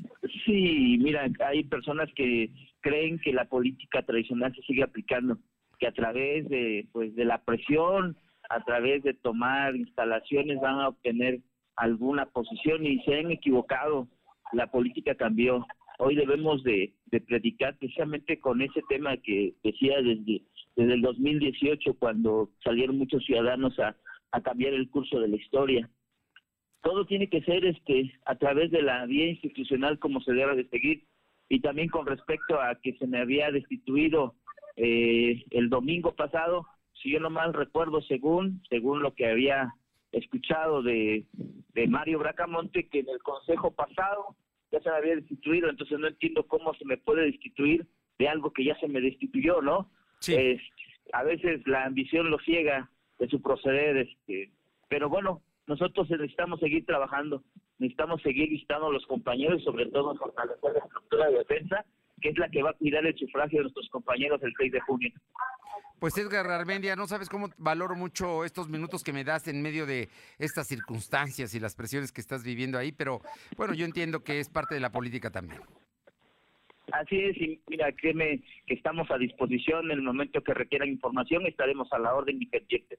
Sí, mira, hay personas que creen que la política tradicional se sigue aplicando, que a través de pues de la presión, a través de tomar instalaciones van a obtener alguna posición y se han equivocado. La política cambió. Hoy debemos de, predicar precisamente con ese tema que decía desde, desde el 2018 cuando salieron muchos ciudadanos a, a cambiar el curso de la historia todo tiene que ser este a través de la vía institucional como se debe de seguir y también con respecto a que se me había destituido eh, el domingo pasado si yo no mal recuerdo según según lo que había escuchado de, de Mario Bracamonte que en el consejo pasado ya se me había destituido entonces no entiendo cómo se me puede destituir de algo que ya se me destituyó no Es- a veces la ambición lo ciega de su proceder este pero bueno nosotros necesitamos seguir trabajando, necesitamos seguir visitando a los compañeros sobre todo fortalecer la estructura de defensa, que es la que va a cuidar el sufragio de nuestros compañeros el 6 de junio. Pues Edgar Armendia, no sabes cómo valoro mucho estos minutos que me das en medio de estas circunstancias y las presiones que estás viviendo ahí, pero bueno, yo entiendo que es parte de la política también. Así es, y mira, créeme que estamos a disposición en el momento que requieran información, estaremos a la orden y pendientes.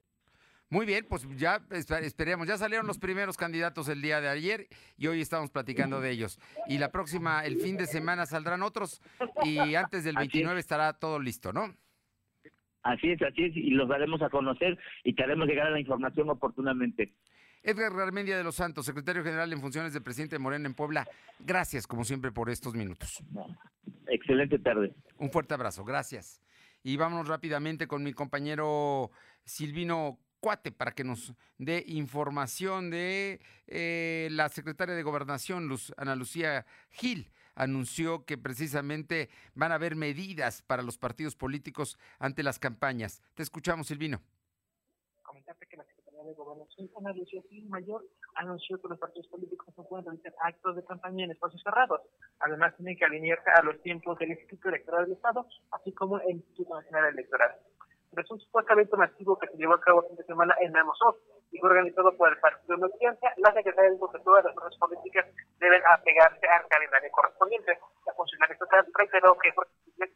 Muy bien, pues ya espe- esperemos. Ya salieron los primeros candidatos el día de ayer y hoy estamos platicando de ellos. Y la próxima, el fin de semana, saldrán otros y antes del Así es. 29 estará todo listo, ¿no? Así es, así es, y los daremos a conocer y te haremos llegar a la información oportunamente. Edgar Garmendia de los Santos, secretario general en funciones de presidente de Morena en Puebla, gracias como siempre por estos minutos. Excelente tarde. Un fuerte abrazo, gracias. Y vámonos rápidamente con mi compañero Silvino Cuate para que nos dé información de eh, la secretaria de Gobernación, Luz, Ana Lucía Gil. Anunció que precisamente van a haber medidas para los partidos políticos ante las campañas. Te escuchamos, Silvino. comentarte que la Secretaría de Gobernación, Ana Lucía Gil Mayor, anunció que los partidos políticos no pueden realizar actos de campaña en espacios cerrados. Además, tienen que alinearse a los tiempos del Instituto Electoral del Estado, así como el Instituto Nacional Electoral. Tras un supuesto evento masivo que se llevó a cabo fin de semana en Amazon y fue organizado por el Partido Emergencia, la Secretaría dijo que todas las fuerzas políticas deben apegarse al calendario correspondiente. La funcionaria estatal reiteró que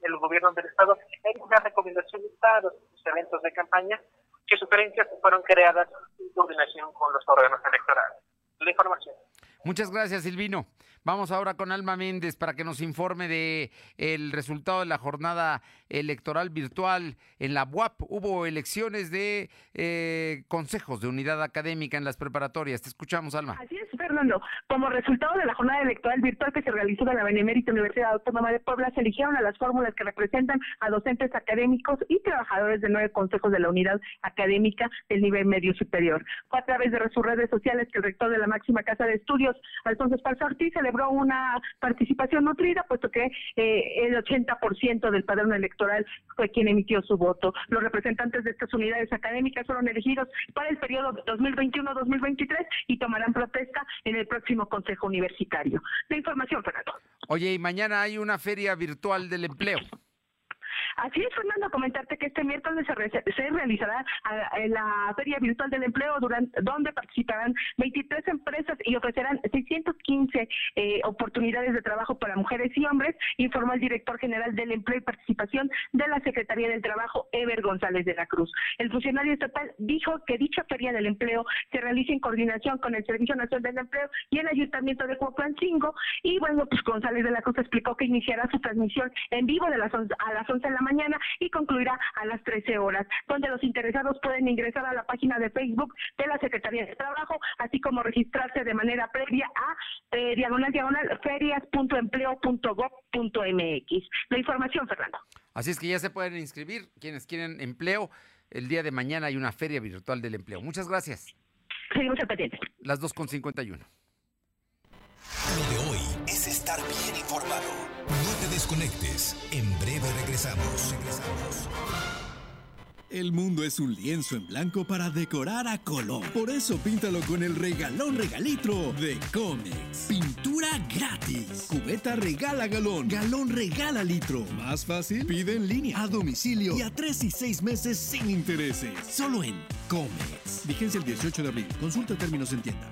el gobierno del Estado en una recomendación para los eventos de campaña que sugerencias fueron creadas en coordinación con los órganos electorales. La información. Muchas gracias, Silvino. Vamos ahora con Alma Méndez para que nos informe de el resultado de la jornada electoral virtual en la UAP. Hubo elecciones de eh, consejos de unidad académica en las preparatorias. Te escuchamos, Alma. Así es, Fernando. Como resultado de la jornada electoral virtual que se realizó en la Benemérita Universidad Autónoma de Puebla, se eligieron a las fórmulas que representan a docentes académicos y trabajadores de nueve consejos de la unidad académica del nivel medio superior. Fue a través de sus redes sociales que el rector de la máxima casa de estudios, Alfonso Esparza Ortiz, celebró una participación nutrida, puesto que eh, el 80% del padrón electoral fue quien emitió su voto. Los representantes de estas unidades académicas fueron elegidos para el periodo 2021-2023 y tomarán protesta en el próximo Consejo Universitario. La información, Fernando. Oye, y mañana hay una feria virtual del empleo. Así es, Fernando, comentarte que este miércoles se, realizará la Feria Virtual del Empleo, durante, donde participarán 23 empresas y ofrecerán 615 eh, oportunidades de trabajo para mujeres y hombres, informó el director general del Empleo y Participación de la Secretaría del Trabajo, Ever González de la Cruz. El funcionario estatal dijo que dicha Feria del Empleo se realiza en coordinación con el Servicio Nacional del Empleo y el Ayuntamiento de Cuauhtémoc y bueno, pues González de la Cruz explicó que iniciará su transmisión en vivo de las a las 11 de la mañana y concluirá a las 13 horas, donde los interesados pueden ingresar a la página de Facebook de la Secretaría de Trabajo, así como registrarse de manera previa a eh, diagonal diagonal ferias.empleo.gov.mx. La información, Fernando. Así es que ya se pueden inscribir quienes quieren empleo. El día de mañana hay una feria virtual del empleo. Muchas gracias. Seguimos al pendiente. Las 2.51. Lo de hoy es estar bien informado. Desconectes. En breve regresamos. Regresamos. El mundo es un lienzo en blanco para decorar a color. Por eso píntalo con el regalón regalitro de Comex. Pintura gratis. Cubeta regala galón. Galón regala litro. Más fácil, pide en línea, a domicilio y a tres y seis meses sin intereses. Solo en Comex. Vigencia el 18 de abril. Consulta términos en tienda.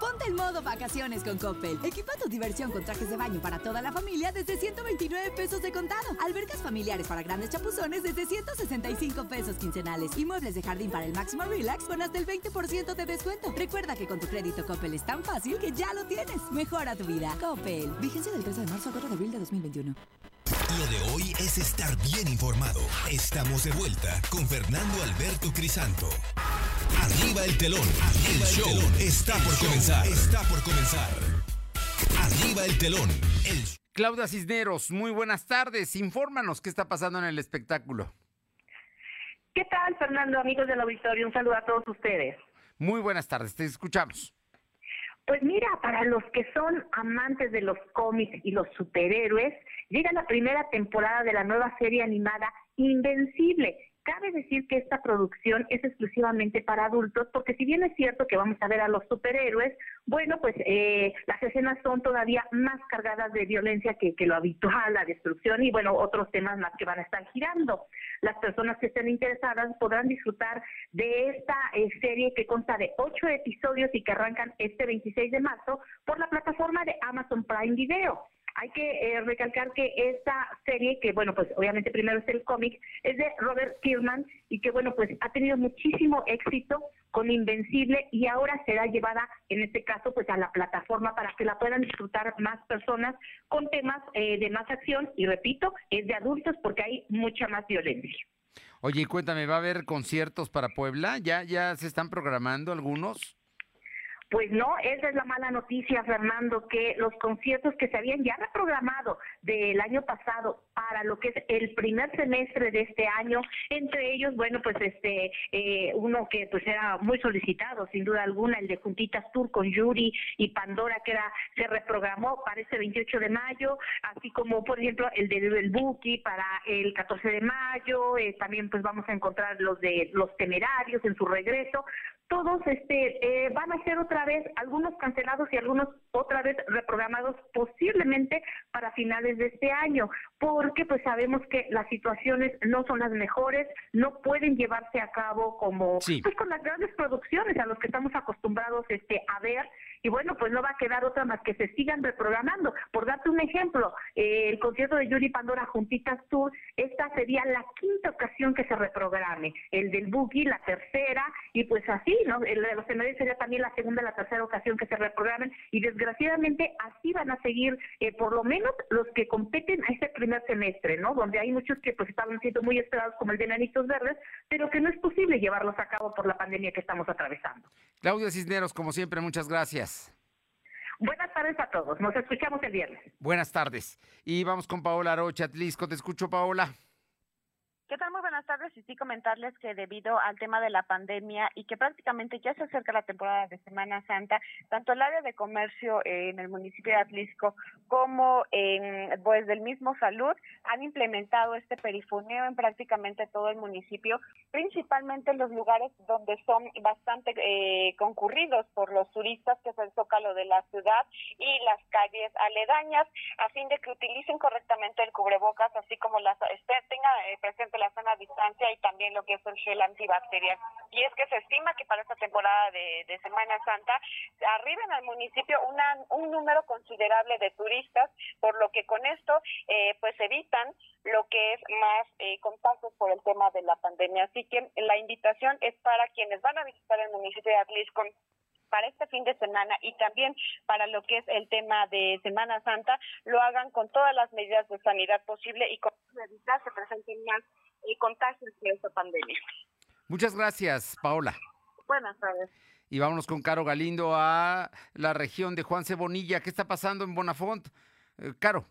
Ponte en modo vacaciones con Coppel. Equipa tu diversión con trajes de baño para toda la familia desde 129 pesos de contado. Albercas familiares para grandes chapuzones desde 165 pesos quincenales. Y muebles de jardín para el máximo relax con hasta el 20% de descuento. Recuerda que con tu crédito Coppel es tan fácil que ya lo tienes. Mejora tu vida. Coppel. Vigencia del 13 de marzo a 4 de abril de 2021. Lo de hoy es estar bien informado. Estamos de vuelta con Fernando Alberto Crisanto. Arriba el telón. el show está por comenzar. Está por comenzar. Arriba el telón. Claudia Cisneros, muy buenas tardes. Infórmanos qué está pasando en el espectáculo. ¿Qué tal, Fernando, amigos del auditorio? Un saludo a todos ustedes. Muy buenas tardes, te escuchamos. Pues mira, para los que son amantes de los cómics y los superhéroes, llega la primera temporada de la nueva serie animada Invencible, Cabe decir que esta producción es exclusivamente para adultos, porque si bien es cierto que vamos a ver a los superhéroes, bueno, pues eh, las escenas son todavía más cargadas de violencia que, lo habitual, la destrucción y bueno, otros temas más que van a estar girando. Las personas que estén interesadas podrán disfrutar de esta eh, serie que consta de ocho episodios y que arrancan este 26 de marzo por la plataforma de Amazon Prime Video. Hay que eh, recalcar que esta serie, que bueno, pues obviamente primero es el cómic, es de Robert Kirkman y que bueno, pues ha tenido muchísimo éxito con Invencible y ahora será llevada en este caso pues a la plataforma para que la puedan disfrutar más personas con temas eh, de más acción y repito, es de adultos porque hay mucha más violencia. Oye, cuéntame, ¿va a haber conciertos para Puebla? ¿Ya, ya se están programando algunos? Pues no, esa es la mala noticia, Fernando, que los conciertos que se habían ya reprogramado del año pasado para lo que es el primer semestre de este año, entre ellos, bueno, pues este, eh, uno que pues era muy solicitado, sin duda alguna, el de Juntitas Tour con Yuri y Pandora, que era, se reprogramó para este 28 de mayo, así como, por ejemplo, el de El Buki para el 14 de mayo, eh, también pues vamos a encontrar los de Los Temerarios en su regreso, todos este eh, van a ser otra vez, algunos cancelados y algunos otra vez reprogramados posiblemente para finales de este año, porque pues sabemos que las situaciones no son las mejores, no pueden llevarse a cabo como pues con las grandes producciones a los que estamos acostumbrados este a ver y bueno, pues no va a quedar otra más que se sigan reprogramando. Por darte un ejemplo, eh, el concierto de Yuri Pandora Juntitas Tour, esta sería la quinta ocasión que se reprograme, el del Boogie la tercera y pues así, ¿no? El de los escenarios sería también la segunda, la tercera ocasión que se reprogramen y desgraciadamente así van a seguir eh, por lo menos los que competen a este primer semestre, ¿no? Donde hay muchos que pues estaban siendo muy esperados como el de Nanitos Verdes, pero que no es posible llevarlos a cabo por la pandemia que estamos atravesando. Claudia Cisneros, como siempre, muchas gracias. Buenas tardes a todos. Nos escuchamos el viernes. Buenas tardes. Y vamos con Paola Rocha, Atlisco. Te escucho, Paola. ¿Qué tal? Muy buenas tardes. Y sí comentarles que debido al tema de la pandemia y que prácticamente ya se acerca la temporada de Semana Santa, tanto el área de comercio en el municipio de Atlisco como en pues del mismo salud han implementado este perifoneo en prácticamente todo el municipio, principalmente en los lugares donde son bastante eh, concurridos por los turistas, que es el zócalo de la ciudad y las calles aledañas, a fin de que utilicen correctamente el cubrebocas, así como las este, tenga eh, presente la zona distancia y también lo que es el gel antibacterial. Y es que se estima que para esta temporada de, Semana Santa arriben al municipio una, un número considerable de turistas, por lo que con esto eh, pues evitan lo que es más eh, contagios por el tema de la pandemia. Así que la invitación es para quienes van a visitar el municipio de Atlisco para este fin de semana y también para lo que es el tema de Semana Santa, lo hagan con todas las medidas de sanidad posible y con evitar se presenten más contagios de esta pandemia. Muchas gracias, Paola. Buenas tardes. Y vámonos con Caro Galindo a la región de Juan Cebonilla. ¿Qué está pasando en Bonafont? Eh, Caro.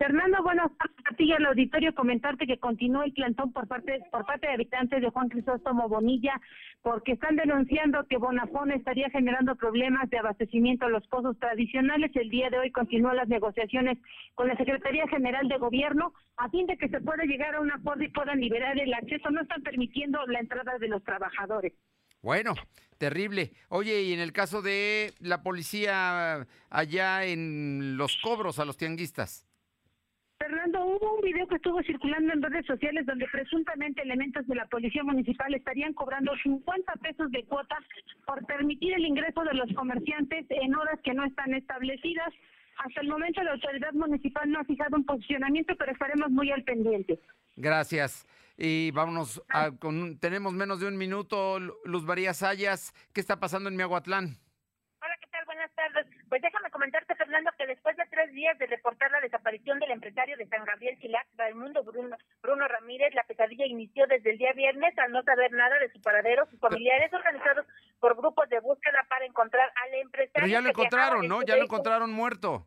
Fernando, buenas tardes a ti al auditorio. Comentarte que continúa el plantón por parte, por parte de habitantes de Juan Crisóstomo Bonilla, porque están denunciando que Bonafón estaría generando problemas de abastecimiento a los pozos tradicionales. El día de hoy continúan las negociaciones con la Secretaría General de Gobierno a fin de que se pueda llegar a un acuerdo y puedan liberar el acceso. No están permitiendo la entrada de los trabajadores. Bueno, terrible. Oye, y en el caso de la policía allá en los cobros a los tianguistas. Hubo un video que estuvo circulando en redes sociales donde presuntamente elementos de la Policía Municipal estarían cobrando 50 pesos de cuota por permitir el ingreso de los comerciantes en horas que no están establecidas. Hasta el momento la autoridad municipal no ha fijado un posicionamiento, pero estaremos muy al pendiente. Gracias. Y vámonos, a, con, tenemos menos de un minuto. Luz María Sayas, ¿qué está pasando en Miahuatlán? Hola, ¿qué tal? Buenas tardes. Pues déjame comentarte, Fernando, que después de tres días de reportar la desaparición del empresario de San Gabriel Chilac, Raimundo Bruno, Bruno Ramírez, la pesadilla inició desde el día viernes al no saber nada de su paradero, sus familiares organizados por grupos de búsqueda para encontrar al empresario. Pero ya lo encontraron, ¿no? Ya lo encontraron muerto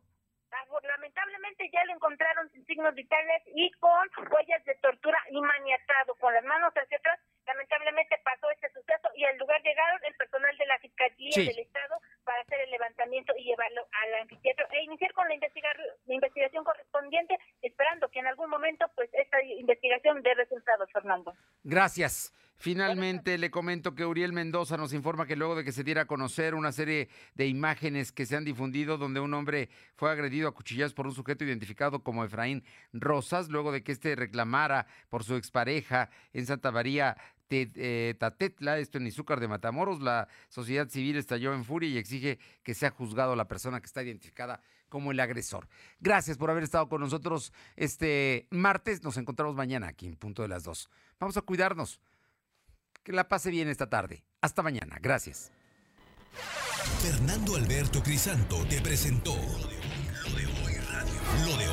lamentablemente ya lo encontraron sin signos vitales y con huellas de tortura y maniatado, con las manos hacia atrás. Lamentablemente pasó este suceso y al lugar llegaron el personal de la Fiscalía del Estado para hacer el levantamiento y llevarlo al anfiteatro e iniciar con la, la investigación correspondiente, esperando que en algún momento pues esta investigación dé resultados, Fernando. Gracias. Finalmente le comento que Uriel Mendoza nos informa que luego de que se diera a conocer una serie de imágenes que se han difundido donde un hombre fue agredido a cuchillas por un sujeto identificado como Efraín Rosas, luego de que éste reclamara por su expareja en Santa María Tatetla, esto en Izúcar de Matamoros, la sociedad civil estalló en furia y exige que sea juzgado la persona que está identificada como el agresor. Gracias por haber estado con nosotros este martes. Nos encontramos mañana aquí en punto de las dos. Vamos a cuidarnos. Que la pase bien esta tarde. Hasta mañana. Gracias. Fernando Alberto Crisanto te presentó Lo de Hoy Radio. Lo de Hoy Radio.